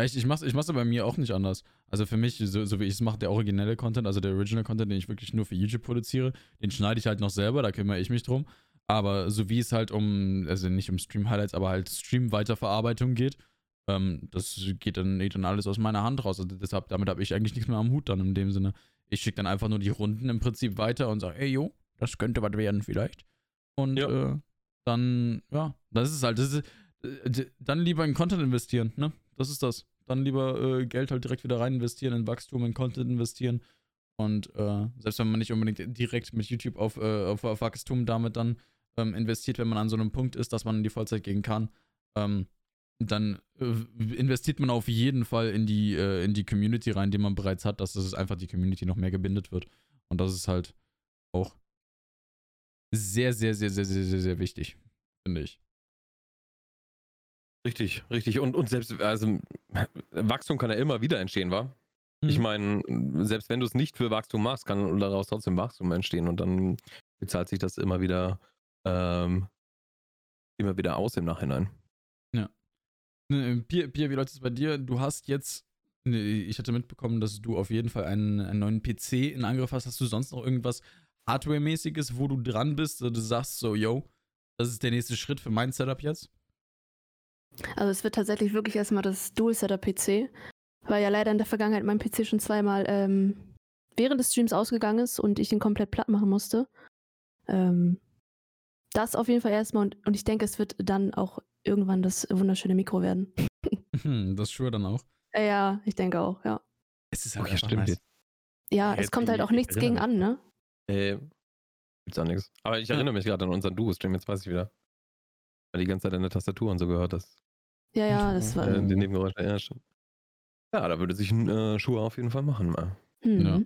Ich, ich, mach's, ich mach's bei mir auch nicht anders. Also für mich, so, so wie ich es mache, der originelle Content, also der Original Content, den ich wirklich nur für YouTube produziere, den schneide ich halt noch selber, da kümmere ich mich drum. Aber so wie es halt um, also nicht um Stream-Highlights, aber halt Stream-Weiterverarbeitung geht, ähm, das geht dann, geht dann alles aus meiner Hand raus. Also deshalb, damit habe ich eigentlich nichts mehr am Hut dann in dem Sinne. Ich schicke dann einfach nur die Runden im Prinzip weiter und sage, ey jo, das könnte was werden vielleicht. Und ja. äh, dann, ja, das ist halt, das ist, äh, dann lieber in Content investieren, ne? Das ist das. Dann lieber äh, Geld halt direkt wieder rein investieren, in Wachstum, in Content investieren. Und äh, selbst wenn man nicht unbedingt direkt mit YouTube auf, äh, auf, auf, Wachstum damit dann ähm, investiert, wenn man an so einem Punkt ist, dass man in die Vollzeit gehen kann, ähm, dann äh, investiert man auf jeden Fall in die, äh, in die Community rein, die man bereits hat, dass es einfach die Community noch mehr gebindet wird. Und das ist halt auch sehr, sehr, sehr, sehr, sehr, sehr, sehr wichtig, finde ich. Richtig, richtig. Und, und selbst, also Wachstum kann ja immer wieder entstehen, wa? Mhm. Ich meine, selbst wenn du es nicht für Wachstum machst, kann daraus trotzdem Wachstum entstehen und dann bezahlt sich das immer wieder, ähm, immer wieder aus im Nachhinein. Ja. Ne, Pia, Pia, wie läuft es bei dir? Du hast jetzt, ne, ich hatte mitbekommen, dass du auf jeden Fall einen, einen neuen PC in Angriff hast. Hast du sonst noch irgendwas Hardware-mäßiges, wo du dran bist, du sagst so, yo, das ist der nächste Schritt für mein Setup jetzt? Also es wird tatsächlich wirklich erstmal das Dual-Setup-PC, weil ja leider in der Vergangenheit mein PC schon zweimal ähm, während des Streams ausgegangen ist und ich ihn komplett platt machen musste. Ähm, das auf jeden Fall erstmal und, und ich denke, es wird dann auch irgendwann das wunderschöne Mikro werden. <laughs> Hm, das Shure dann auch? Ja, ich denke auch, ja. Es ist auch okay, stimmt. Nice. Ja, es kommt halt auch nichts gegen an, ne? Äh, gibt's auch nichts. Aber ich erinnere mich gerade an unseren Duo-Stream, jetzt weiß ich wieder. Weil die ganze Zeit an der Tastatur und so gehört das. Ja, ja, das war. Äh, die Nebengeräusche, ja, schon. Ja, da würde sich ein äh, Schuh auf jeden Fall machen mal. Mhm. Ja.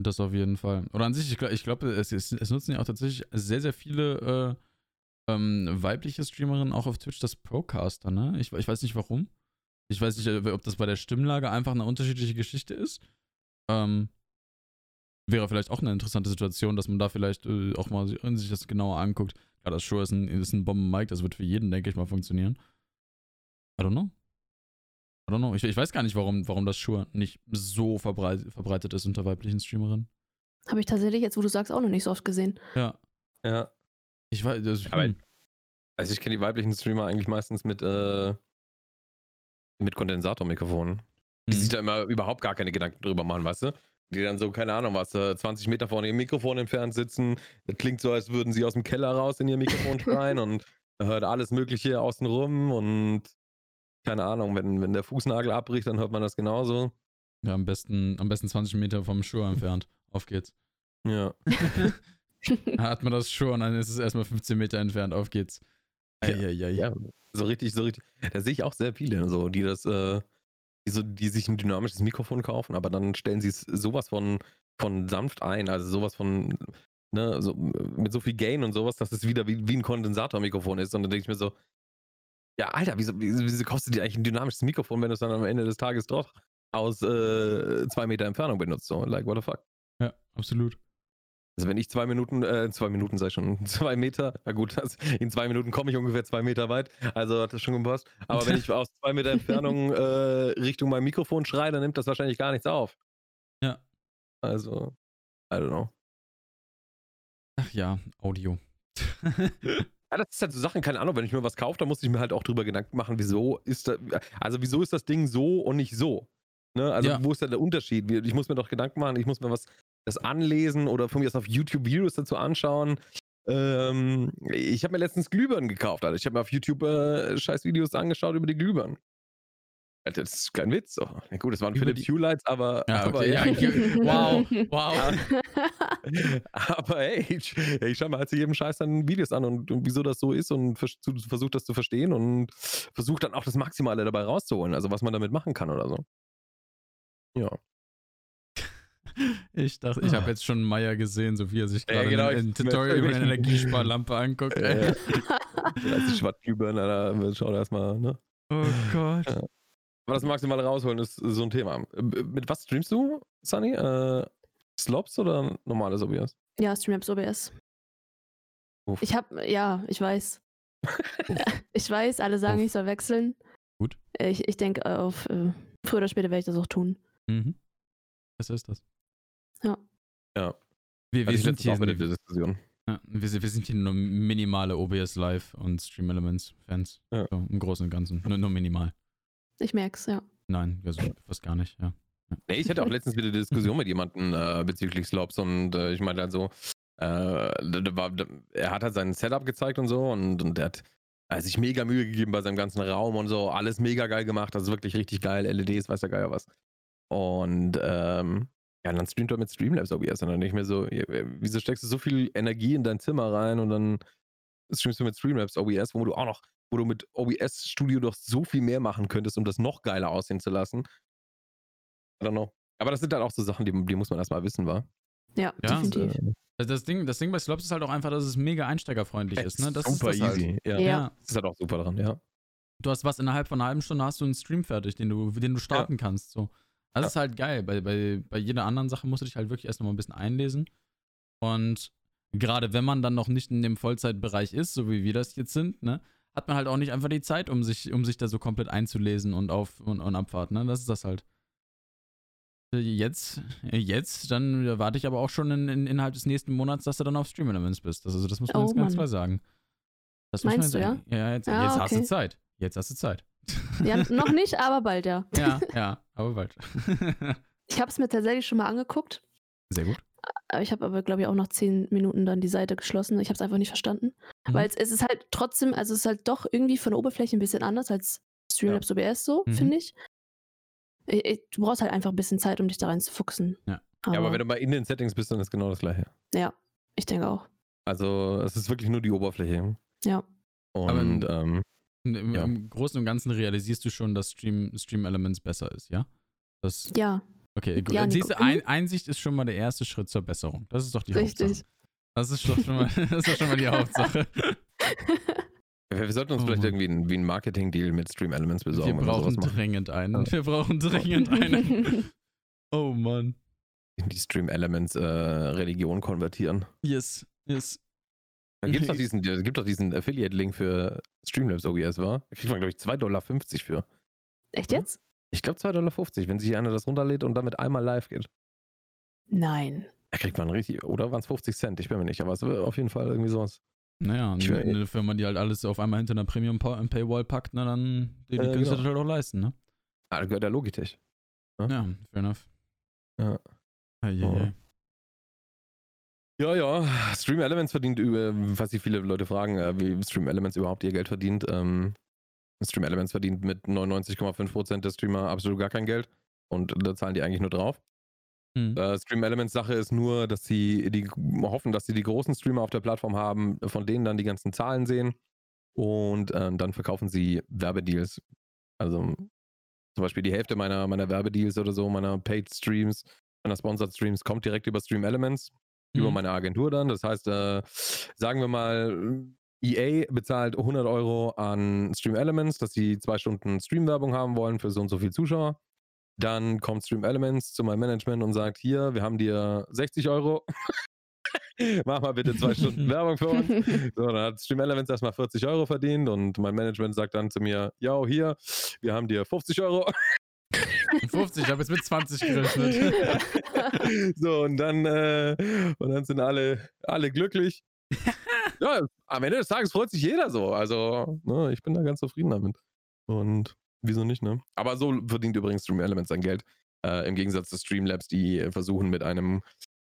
Das auf jeden Fall. Oder an sich, ich glaube, glaub, es, es, es, nutzen ja auch tatsächlich sehr, sehr viele äh, ähm, weibliche Streamerinnen auch auf Twitch das Procaster, ne? Ich, ich weiß nicht warum. Ich weiß nicht, ob das bei der Stimmlage einfach eine unterschiedliche Geschichte ist. Ähm, wäre vielleicht auch eine interessante Situation, dass man da vielleicht äh, auch mal sich das genauer anguckt. Klar, das Schuh ist ein, ist ein Bomben-Mic, das wird für jeden, denke ich mal, funktionieren. I don't know. I don't know. Ich, ich weiß gar nicht, warum, warum das Schuhe nicht so verbreit, verbreitet ist unter weiblichen Streamerinnen. Habe ich tatsächlich jetzt, wo du sagst, auch noch nicht so oft gesehen. Ja. Ja. Ich weiß, das, Aber, hm. also ich kenne die weiblichen Streamer eigentlich meistens mit, äh, mit Kondensatormikrofonen. Die mhm. sich da immer überhaupt gar keine Gedanken drüber machen, weißt du? Die dann so, keine Ahnung was, 20 äh, Meter vor ihrem Mikrofon entfernt sitzen. Das klingt so, als würden sie aus dem Keller raus in ihr Mikrofon <laughs> schreien und hört alles Mögliche außen rum und keine Ahnung, wenn, wenn der Fußnagel abbricht, dann hört man das genauso. Ja, am besten, am besten 20 Meter vom Schuh entfernt. Auf geht's. Ja. <laughs> Hat man das Schuh und dann ist es erstmal 15 Meter entfernt. Auf geht's. Ja, ja, ja, ja. So richtig, so richtig. Da sehe ich auch sehr viele, so, die das, äh, die, so, die sich ein dynamisches Mikrofon kaufen, aber dann stellen sie es sowas von, von sanft ein, also sowas von ne, so, mit so viel Gain und sowas, dass es wieder wie, wie ein Kondensatormikrofon ist. Und dann denke ich mir so, ja, Alter, wieso, wieso, kostet dir eigentlich ein dynamisches Mikrofon, wenn du es dann am Ende des Tages doch aus äh, zwei Meter Entfernung benutzt? So, like, what the fuck? Ja, absolut. Also wenn ich zwei Minuten, äh, zwei Minuten sei schon, <laughs> zwei Meter, na gut, das, in zwei Minuten komme ich ungefähr zwei Meter weit, also hat das schon gepasst. Aber wenn ich <laughs> aus zwei Meter Entfernung äh, Richtung mein Mikrofon schreie, dann nimmt das wahrscheinlich gar nichts auf. Ja. Also, I don't know. Ach ja, Audio. <laughs> Ja, das ist halt so Sachen, keine Ahnung, wenn ich mir was kaufe, dann muss ich mir halt auch drüber Gedanken machen, wieso ist da, also wieso ist das Ding so und nicht so? Ne? Also ja. wo ist da der Unterschied? Ich muss mir doch Gedanken machen, ich muss mir was das anlesen oder von mir aus auf YouTube Videos dazu anschauen. Ähm, ich habe mir letztens Glühbirnen gekauft, also ich habe mir auf YouTube äh, scheiß Videos angeschaut über die Glühbirnen. Das ist kein Witz. Oh, gut, das waren Philips Hue Lights, aber, ja, aber okay, ja. <laughs> wow, wow. aber hey, ich, ich schaue mir halt zu jedem Scheiß dann Videos an und, und wieso das so ist und vers versuche das zu verstehen und versuche dann auch das Maximale dabei rauszuholen, also was man damit machen kann oder so. Ja. Ich dachte, ich habe jetzt schon Meier gesehen, so wie er sich gerade ja, genau, ein Tutorial über eine Energiesparlampe <laughs> anguckt. Äh, 30 Watt Glühbirne, Alter, schau erstmal, ne? Oh Gott. Ja. Aber das Maximale rausholen ist so ein Thema. Mit was streamst du, Sunny? Äh, Slops oder normales OBS? Ja, Streamlabs OBS. Uff. Ich hab, ja, ich weiß. <laughs> ich weiß, alle sagen, Uff. ich soll wechseln. Gut. Ich, ich denke, auf äh, früher oder später werde ich das auch tun. Mhm. Was ist das? Ja. Ja. Wir, wir sind hier auch mit der Diskussion. Ja, wir, wir, sind hier nur minimale OBS Live und Stream Elements Fans. Ja. So, Im Großen und Ganzen. Nur, nur minimal. Ich merk's, ja. Nein, also fast gar nicht, ja. ja. Nee, ich hatte auch letztens wieder eine Diskussion mit jemandem äh, bezüglich Slops und äh, ich meinte also, äh, war, er hat halt sein Setup gezeigt und so und, und er hat er sich mega Mühe gegeben bei seinem ganzen Raum und so, alles mega geil gemacht, also wirklich richtig geil, LEDs, weiß der Geier was. Und ähm, ja, dann streamt er mit Streamlabs OBS und dann nicht mehr so, wieso steckst du so viel Energie in dein Zimmer rein und dann streamst du mit Streamlabs OBS, wo du auch noch wo du mit OBS Studio doch so viel mehr machen könntest, um das noch geiler aussehen zu lassen. I don't know. Aber das sind dann auch so Sachen, die, die muss man erstmal wissen, war. Ja, ja, definitiv. Also das Ding, das Ding bei Slops ist halt auch einfach, dass es mega einsteigerfreundlich ist. Ne? Das super ist das easy. Halt. Ja. ja. Das ist halt auch super dran, ja. Du hast was innerhalb von einer halben Stunde hast du einen Stream fertig, den du, den du starten ja. kannst. So. Das ja. ist halt geil. Bei, bei, bei jeder anderen Sache musst du dich halt wirklich erst noch mal ein bisschen einlesen. Und gerade wenn man dann noch nicht in dem Vollzeitbereich ist, so wie wir das jetzt sind, ne, hat man halt auch nicht einfach die Zeit, um sich, um sich da so komplett einzulesen und auf und, und Abfahrt, ne? Das ist das halt. Jetzt, jetzt, dann warte ich aber auch schon in, in, innerhalb des nächsten Monats, dass du dann auf Stream Elements bist. Das, also das muss man oh, jetzt ganz klar sagen. Das Meinst du, ja? Ja, jetzt, ah, jetzt okay. hast du Zeit. Jetzt hast du Zeit. Ja, noch nicht, aber bald, ja. Ja, <laughs> ja, aber bald. ich habe es mir tatsächlich schon mal angeguckt. Sehr gut. Ich habe aber, glaube ich, auch nach zehn Minuten dann die Seite geschlossen. Ich habe es einfach nicht verstanden. Mhm. Weil es, es, ist halt trotzdem, also es ist halt doch irgendwie von der Oberfläche ein bisschen anders als Streamlabs ja. OBS so, mhm. finde ich. Ich, ich. Du brauchst halt einfach ein bisschen Zeit, um dich da reinzufuchsen. Ja. Aber, ja, aber wenn du mal in den Settings bist, dann ist genau das gleiche. Ja, ich denke auch. Also es ist wirklich nur die Oberfläche. Ja. Und aber ähm, im, ja. im, Großen und Ganzen realisierst du schon, dass Stream, Stream Elements besser ist, ja? Das, ja. Okay, gut. Ja, Siehst du, ein, Einsicht ist schon mal der erste Schritt zur Besserung. Das ist doch die Richtig. Hauptsache. Das ist doch schon mal, <laughs> das ist schon mal die <laughs> Hauptsache. Wir sollten uns oh. vielleicht irgendwie ein, wie ein Marketing-Deal mit Stream Elements besorgen. Wir brauchen dringend einen. Wir brauchen <laughs> dringend einen. oh Mann. In die Stream Elements äh, Religion konvertieren. Yes, yes. Da gibt es doch <laughs> diesen, gibt doch diesen Affiliate-Link für Streamlabs OBS, war? Da kriegt man, glaube ich, 2,50 Dollar für. Echt jetzt? Ich glaube 2,50 Dollar, wenn sich einer das runterlädt und damit einmal live geht. Nein. Da kriegt man richtig, oder waren es 50 Cent? Ich bin mir nicht, aber es wird auf jeden Fall irgendwie sowas. Naja, eine, eine Firma, die halt alles auf einmal hinter einer Premium-Paywall packt, na dann, die, die äh, können sich genau. das halt auch leisten, ne? Ah, da gehört der Logitech. Ne? Ja, fair enough. Ja. Ah, je, oh. Ja, ja, Stream Elements verdient, was sich viele Leute fragen, äh, wie Stream Elements überhaupt ihr Geld verdient. Ähm, Stream Elements verdient mit 99,5% der Streamer absolut gar kein Geld und da zahlen die eigentlich nur drauf. Mhm. Äh, Stream Elements Sache ist nur, dass sie die hoffen, dass sie die großen Streamer auf der Plattform haben, von denen dann die ganzen Zahlen sehen und äh, dann verkaufen sie Werbedeals. Also zum Beispiel die Hälfte meiner, meiner Werbedeals oder so, meiner Paid Streams, meiner Sponsored Streams kommt direkt über Stream Elements mhm. über meine Agentur dann. Das heißt, äh, sagen wir mal, EA bezahlt 100 Euro an Stream Elements, dass sie zwei Stunden Stream-Werbung haben wollen für so und so viele Zuschauer. Dann kommt Stream Elements zu meinem Management und sagt, hier, wir haben dir 60 Euro. <laughs> Mach mal bitte zwei Stunden <laughs> Werbung für uns. <laughs> So, dann hat Stream Elements erstmal 40 Euro verdient und mein Management sagt dann zu mir, ja, hier, wir haben dir 50 Euro. 50, ich habe jetzt mit 20 gerechnet. <laughs> so, und dann, äh, und dann sind alle, alle glücklich. <laughs> ja, am Ende des Tages freut sich jeder so. Also, ne, ich bin da ganz zufrieden damit. Und wieso nicht, ne? Aber so verdient übrigens Stream Elements sein Geld. Äh, Im Gegensatz zu Streamlabs, die versuchen mit einem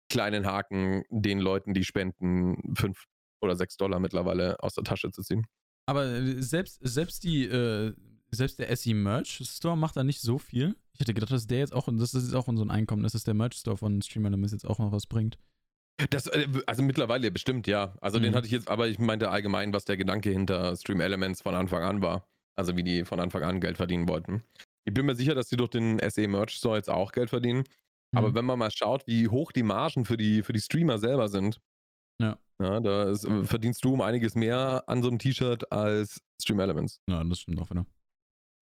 kleinen Haken den Leuten, die spenden, 5 oder 6 Dollar mittlerweile aus der Tasche zu ziehen. Aber selbst, selbst die, äh, selbst der SE Merch Store macht da nicht so viel. Ich hätte gedacht, dass der jetzt auch, das ist auch unser Einkommen, dass es der Merch Store von Stream Elements jetzt auch noch was bringt. Das, äh, also mittlerweile bestimmt, ja. Also mhm. den hatte ich jetzt, aber ich meinte allgemein, was der Gedanke hinter Stream Elements von Anfang an war. Also wie die von Anfang an Geld verdienen wollten. Ich bin mir sicher, dass die durch den SE Merch Store jetzt auch Geld verdienen. Mhm. Aber wenn man mal schaut, wie hoch die Margen für die, für die Streamer selber sind, ja. ja da ist, äh, verdienst du um einiges mehr an so einem T-Shirt als Stream Elements. Ja, das stimmt auch wieder.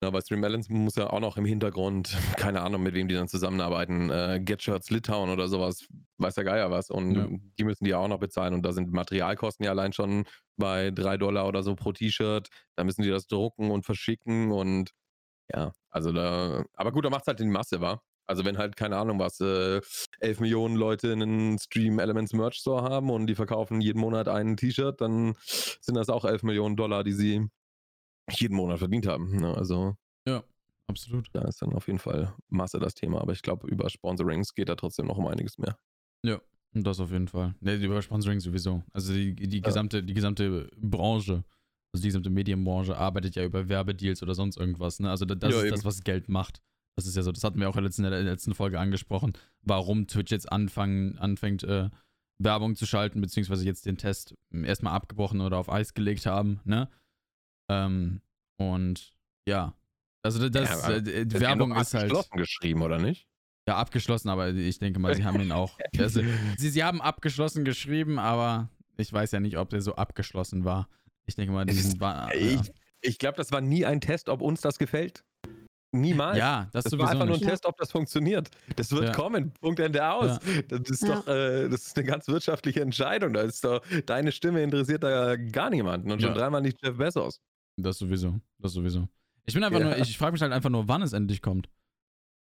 Ja, bei Stream Balance muss ja auch noch im Hintergrund, <laughs> keine Ahnung, mit wem die dann zusammenarbeiten, äh, Get Shirts Litauen oder sowas, weiß der Geier was. Und ja. die müssen die ja auch noch bezahlen. Und da sind Materialkosten ja allein schon bei drei Dollar oder so pro T-Shirt. Da müssen die das drucken und verschicken und ja, also da, aber gut, da macht es halt die Masse, wa? Also wenn halt, keine Ahnung was, äh, 11 Millionen Leute einen Stream Elements Merch Store haben und die verkaufen jeden Monat ein T-Shirt, dann sind das auch 11 Millionen Dollar, die sie jeden Monat verdient haben. Ne? Also. Ja, absolut. Da ist dann auf jeden Fall Masse das Thema, aber ich glaube, über Sponsorings geht da trotzdem noch um einiges mehr. Ja, das auf jeden Fall. Ne, über Sponsoring sowieso. Also die, die, gesamte, die gesamte Branche, also die gesamte Medienbranche arbeitet ja über Werbedeals oder sonst irgendwas. Ne? Also das ja, ist eben. das, was Geld macht. Das ist ja so, das hatten wir auch in der letzten Folge angesprochen, warum Twitch jetzt anfangen, anfängt, äh, Werbung zu schalten, beziehungsweise jetzt den Test erstmal abgebrochen oder auf Eis gelegt haben, ne? Ähm, und ja, also das, ja, äh, Werbung ist halt. Abgeschlossen geschrieben, oder nicht? Ja, abgeschlossen, aber ich denke mal, sie haben ihn auch. <laughs> Also, sie, sie haben abgeschlossen geschrieben, aber ich weiß ja nicht, ob der so abgeschlossen war. Ich denke mal, diesen war. Ich, ich glaube, das war nie ein Test, ob uns das gefällt. Niemals. Ja, das, das war einfach nicht. nur ein Test, ob das funktioniert. Das wird ja. kommen. Punkt Ende aus. Ja. Das ist ja. doch, äh, das ist eine ganz wirtschaftliche Entscheidung. Da ist doch, deine Stimme interessiert da gar niemanden und schon dreimal nicht Jeff Bezos. Das sowieso. Das sowieso. Ich bin einfach nur, ich frage mich halt einfach nur, wann es endlich kommt.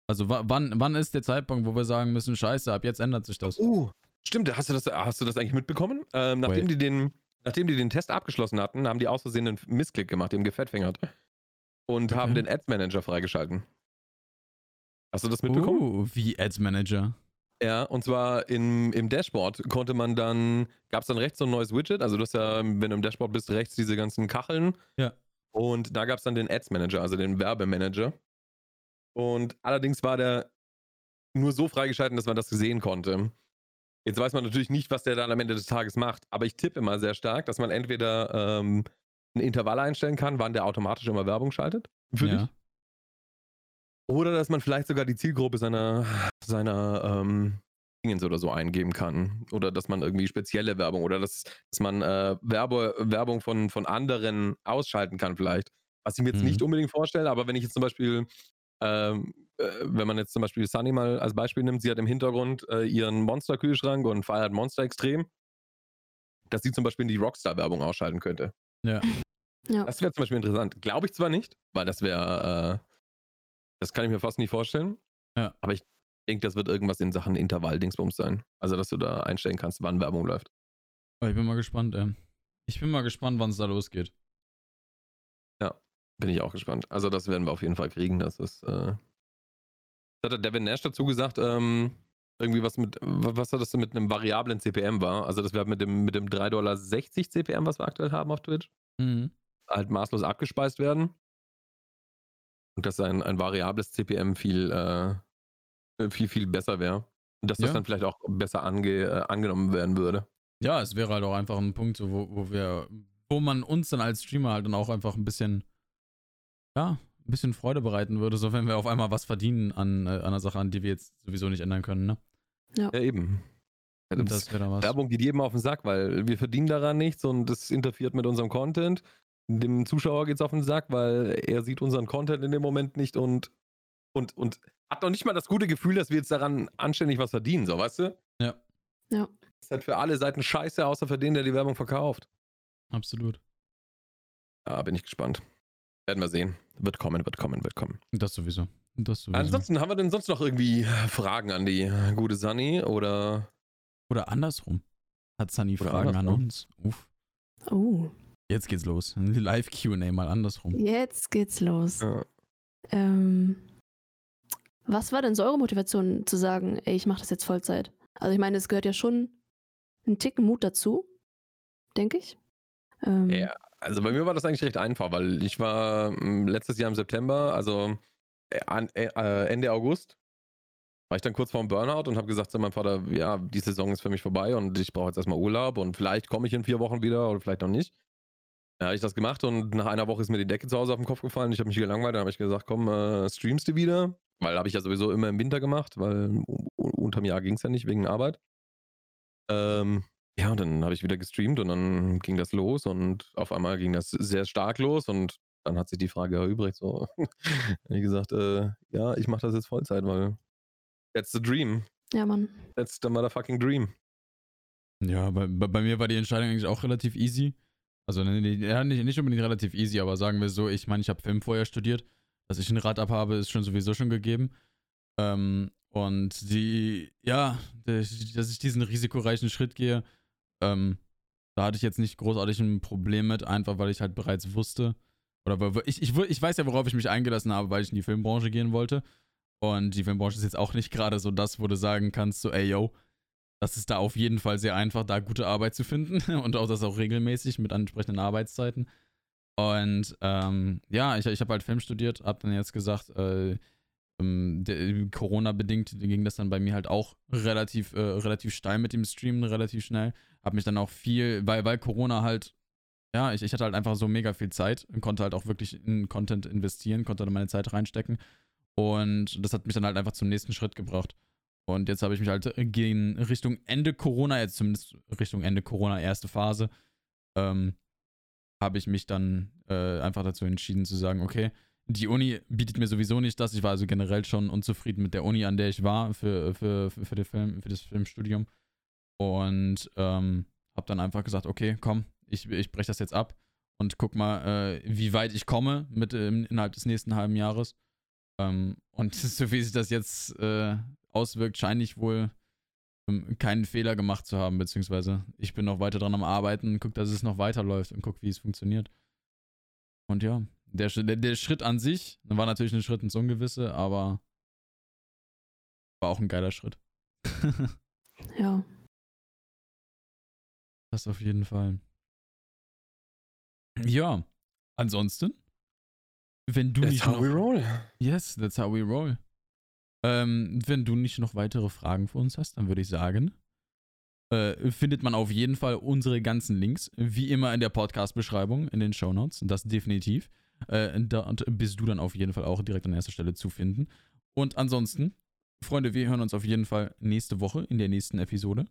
Also wann, wann ist der Zeitpunkt, wo wir sagen müssen, scheiße, ab jetzt ändert sich das. Uh, stimmt, hast du das, hast du das eigentlich mitbekommen? Ähm, nachdem, die den, nachdem die den Test abgeschlossen hatten, haben die aus Versehen einen Missklick gemacht, haben gefettfingert. Und okay. haben den Ads Manager freigeschalten. Hast du das mitbekommen? Uh, wie Ads Manager? Ja, und zwar im, im Dashboard konnte man dann, gab es dann rechts so ein neues Widget, also du hast ja, wenn du im Dashboard bist, rechts diese ganzen Kacheln. Ja. Und da gab es dann den Ads Manager, also den Werbemanager. Und allerdings war der nur so freigeschalten, dass man das sehen konnte. Jetzt weiß man natürlich nicht, was der dann am Ende des Tages macht, aber ich tippe immer sehr stark, dass man entweder ähm, ein Intervall einstellen kann, wann der automatisch immer Werbung schaltet für ja. dich. Oder dass man vielleicht sogar die Zielgruppe seiner, seiner ähm, Dingens oder so eingeben kann. Oder dass man irgendwie spezielle Werbung oder dass, dass man äh, Werbe, Werbung von, von anderen ausschalten kann, vielleicht. Was ich mir jetzt mhm. nicht unbedingt vorstelle, aber wenn ich jetzt zum Beispiel, ähm, äh, wenn man jetzt zum Beispiel Sunny mal als Beispiel nimmt, sie hat im Hintergrund äh, ihren Monster-Kühlschrank und feiert Monster extrem, dass sie zum Beispiel die Rockstar-Werbung ausschalten könnte. Ja. ja. Das wäre zum Beispiel interessant. Glaube ich zwar nicht, weil das wäre äh, das kann ich mir fast nicht vorstellen. Ja. Aber ich denke, das wird irgendwas in Sachen Intervall-Dingsbums sein. Also, dass du da einstellen kannst, wann Werbung läuft. ich bin mal gespannt, ey. Ich bin mal gespannt, wann es da losgeht. Ja, bin ich auch gespannt. Also, das werden wir auf jeden Fall kriegen. Das ist, äh. Das hat der Devin Nash dazu gesagt, ähm, irgendwie was mit, was hat das mit einem variablen CPM war. Also, das wäre mit dem, mit dem 3,60 Dollar CPM, was wir aktuell haben auf Twitch, mhm. halt maßlos abgespeist werden. Und dass ein, ein variables CPM viel, äh, viel, viel besser wäre. Und dass das dann vielleicht auch besser ange, äh, angenommen werden würde. Ja, es wäre halt auch einfach ein Punkt, so, wo, wo wir, wo man uns dann als Streamer halt dann auch einfach ein bisschen, ja, ein bisschen Freude bereiten würde, so wenn wir auf einmal was verdienen an, äh, an einer Sache, an die wir jetzt sowieso nicht ändern können, ne? Ja, ja eben. Das wäre was. Werbung geht jedem auf den Sack, weil wir verdienen daran nichts und das interferiert mit unserem Content. Dem Zuschauer geht es auf den Sack, weil er sieht unseren Content in dem Moment nicht und, und, und hat noch nicht mal das gute Gefühl, dass wir jetzt daran anständig was verdienen, so weißt du? Ja. Ja. Das ist halt für alle Seiten scheiße, außer für den, der die Werbung verkauft. Absolut. Ja, bin ich gespannt. Werden wir sehen. Wird kommen, wird kommen, wird kommen. Das sowieso. Das sowieso. Ansonsten haben wir denn sonst noch irgendwie Fragen an die gute Sunny oder. Oder andersrum. Hat Sunny Fragen andersrum. an uns? Uff. Oh. Jetzt geht's los. <laughs> Live QA mal andersrum. Jetzt geht's los. Ja. Ähm, was war denn so eure Motivation zu sagen, ey, ich mache das jetzt Vollzeit? Also ich meine, es gehört ja schon ein Ticken Mut dazu, denke ich. Ähm, ja, also bei mir war das eigentlich recht einfach, weil ich war hm, letztes Jahr im September, also äh, äh, Ende August, war ich dann kurz vorm Burnout und habe gesagt zu meinem Vater, ja, die Saison ist für mich vorbei und ich brauche jetzt erstmal Urlaub und vielleicht komme ich in vier Wochen wieder oder vielleicht noch nicht. Ja, habe ich das gemacht und nach einer Woche ist mir die Decke zu Hause auf den Kopf gefallen. Ich habe mich gelangweilt, dann habe ich gesagt, komm, äh, streamst du wieder? Weil habe ich ja sowieso immer im Winter gemacht, weil unterm Jahr ging es ja nicht wegen Arbeit. Ähm, ja, und dann habe ich wieder gestreamt und dann ging das los und auf einmal ging das sehr stark los und dann hat sich die Frage erübrigt, so, <laughs> wie gesagt, äh, ja, ich mache das jetzt Vollzeit, weil that's the dream. Ja, Mann. That's the motherfucking dream. Ja, bei, bei mir war die Entscheidung eigentlich auch relativ easy. Also nicht, nicht unbedingt relativ easy, aber sagen wir so, ich meine, ich habe Film vorher studiert. Dass ich ein Rad abhabe, ist schon sowieso schon gegeben. Ähm, und die, ja, dass ich diesen risikoreichen Schritt gehe, ähm, da hatte ich jetzt nicht großartig ein Problem mit, einfach weil ich halt bereits wusste, oder ich, ich, ich weiß ja, worauf ich mich eingelassen habe, weil ich in die Filmbranche gehen wollte. Und die Filmbranche ist jetzt auch nicht gerade so das, wo du sagen kannst, so, ey, yo, das ist da auf jeden Fall sehr einfach, da gute Arbeit zu finden <laughs> und auch das auch regelmäßig mit entsprechenden Arbeitszeiten. Und ähm, ja, ich, ich habe halt Film studiert, habe dann jetzt gesagt, äh, ähm, Corona-bedingt ging das dann bei mir halt auch relativ, äh, relativ steil mit dem Streamen, relativ schnell. Habe mich dann auch viel, weil, weil Corona halt, ja, ich, ich hatte halt einfach so mega viel Zeit und konnte halt auch wirklich in Content investieren, konnte dann meine Zeit reinstecken. Und das hat mich dann halt einfach zum nächsten Schritt gebracht. Und jetzt habe ich mich halt gegen Richtung Ende Corona, jetzt zumindest Richtung Ende Corona, erste Phase, ähm, habe ich mich dann äh, einfach dazu entschieden zu sagen, okay, die Uni bietet mir sowieso nicht das. Ich war also generell schon unzufrieden mit der Uni, an der ich war für, für, für, den Film, für das Filmstudium. Und ähm, habe dann einfach gesagt, okay, komm, ich, ich breche das jetzt ab und guck mal, äh, wie weit ich komme mit äh, innerhalb des nächsten halben Jahres. Ähm, und <laughs> so wie sich das jetzt äh, auswirkt, scheine ich wohl ähm, keinen Fehler gemacht zu haben, beziehungsweise ich bin noch weiter dran am Arbeiten, guck, dass es noch weiterläuft und guck, wie es funktioniert. Und ja, der, der, der Schritt an sich war natürlich ein Schritt ins Ungewisse, aber war auch ein geiler Schritt. <laughs> ja. Das auf jeden Fall. Ja, ansonsten, wenn du that's nicht how noch, we roll. Yes, that's how we roll. Ähm, wenn du nicht noch weitere Fragen für uns hast, dann würde ich sagen, äh, findet man auf jeden Fall unsere ganzen Links, wie immer in der Podcast-Beschreibung, in den Show Notes. Das definitiv. Äh, da bist du dann auf jeden Fall auch direkt an erster Stelle zu finden. Und ansonsten, Freunde, wir hören uns auf jeden Fall nächste Woche in der nächsten Episode.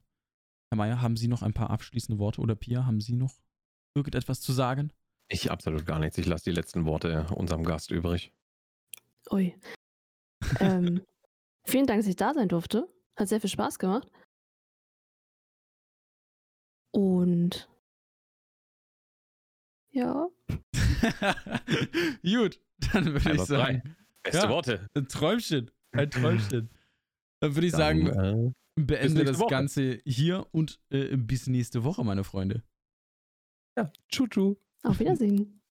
Herr Mayer, haben Sie noch ein paar abschließende Worte oder Pia, haben Sie noch irgendetwas zu sagen? Ich absolut gar nichts. Ich lasse die letzten Worte unserem Gast übrig. Ui. <laughs> ähm, vielen Dank, dass ich da sein durfte. Hat sehr viel Spaß gemacht. Und ja. <laughs> Gut, dann würde ich sagen. Beste ja, Worte. Ein Träumchen. Ein Träumchen. Dann würde ich dann, sagen, äh, beende das Woche. Ganze hier und äh, bis nächste Woche, meine Freunde. Ja, tschu tschu. Auf Wiedersehen.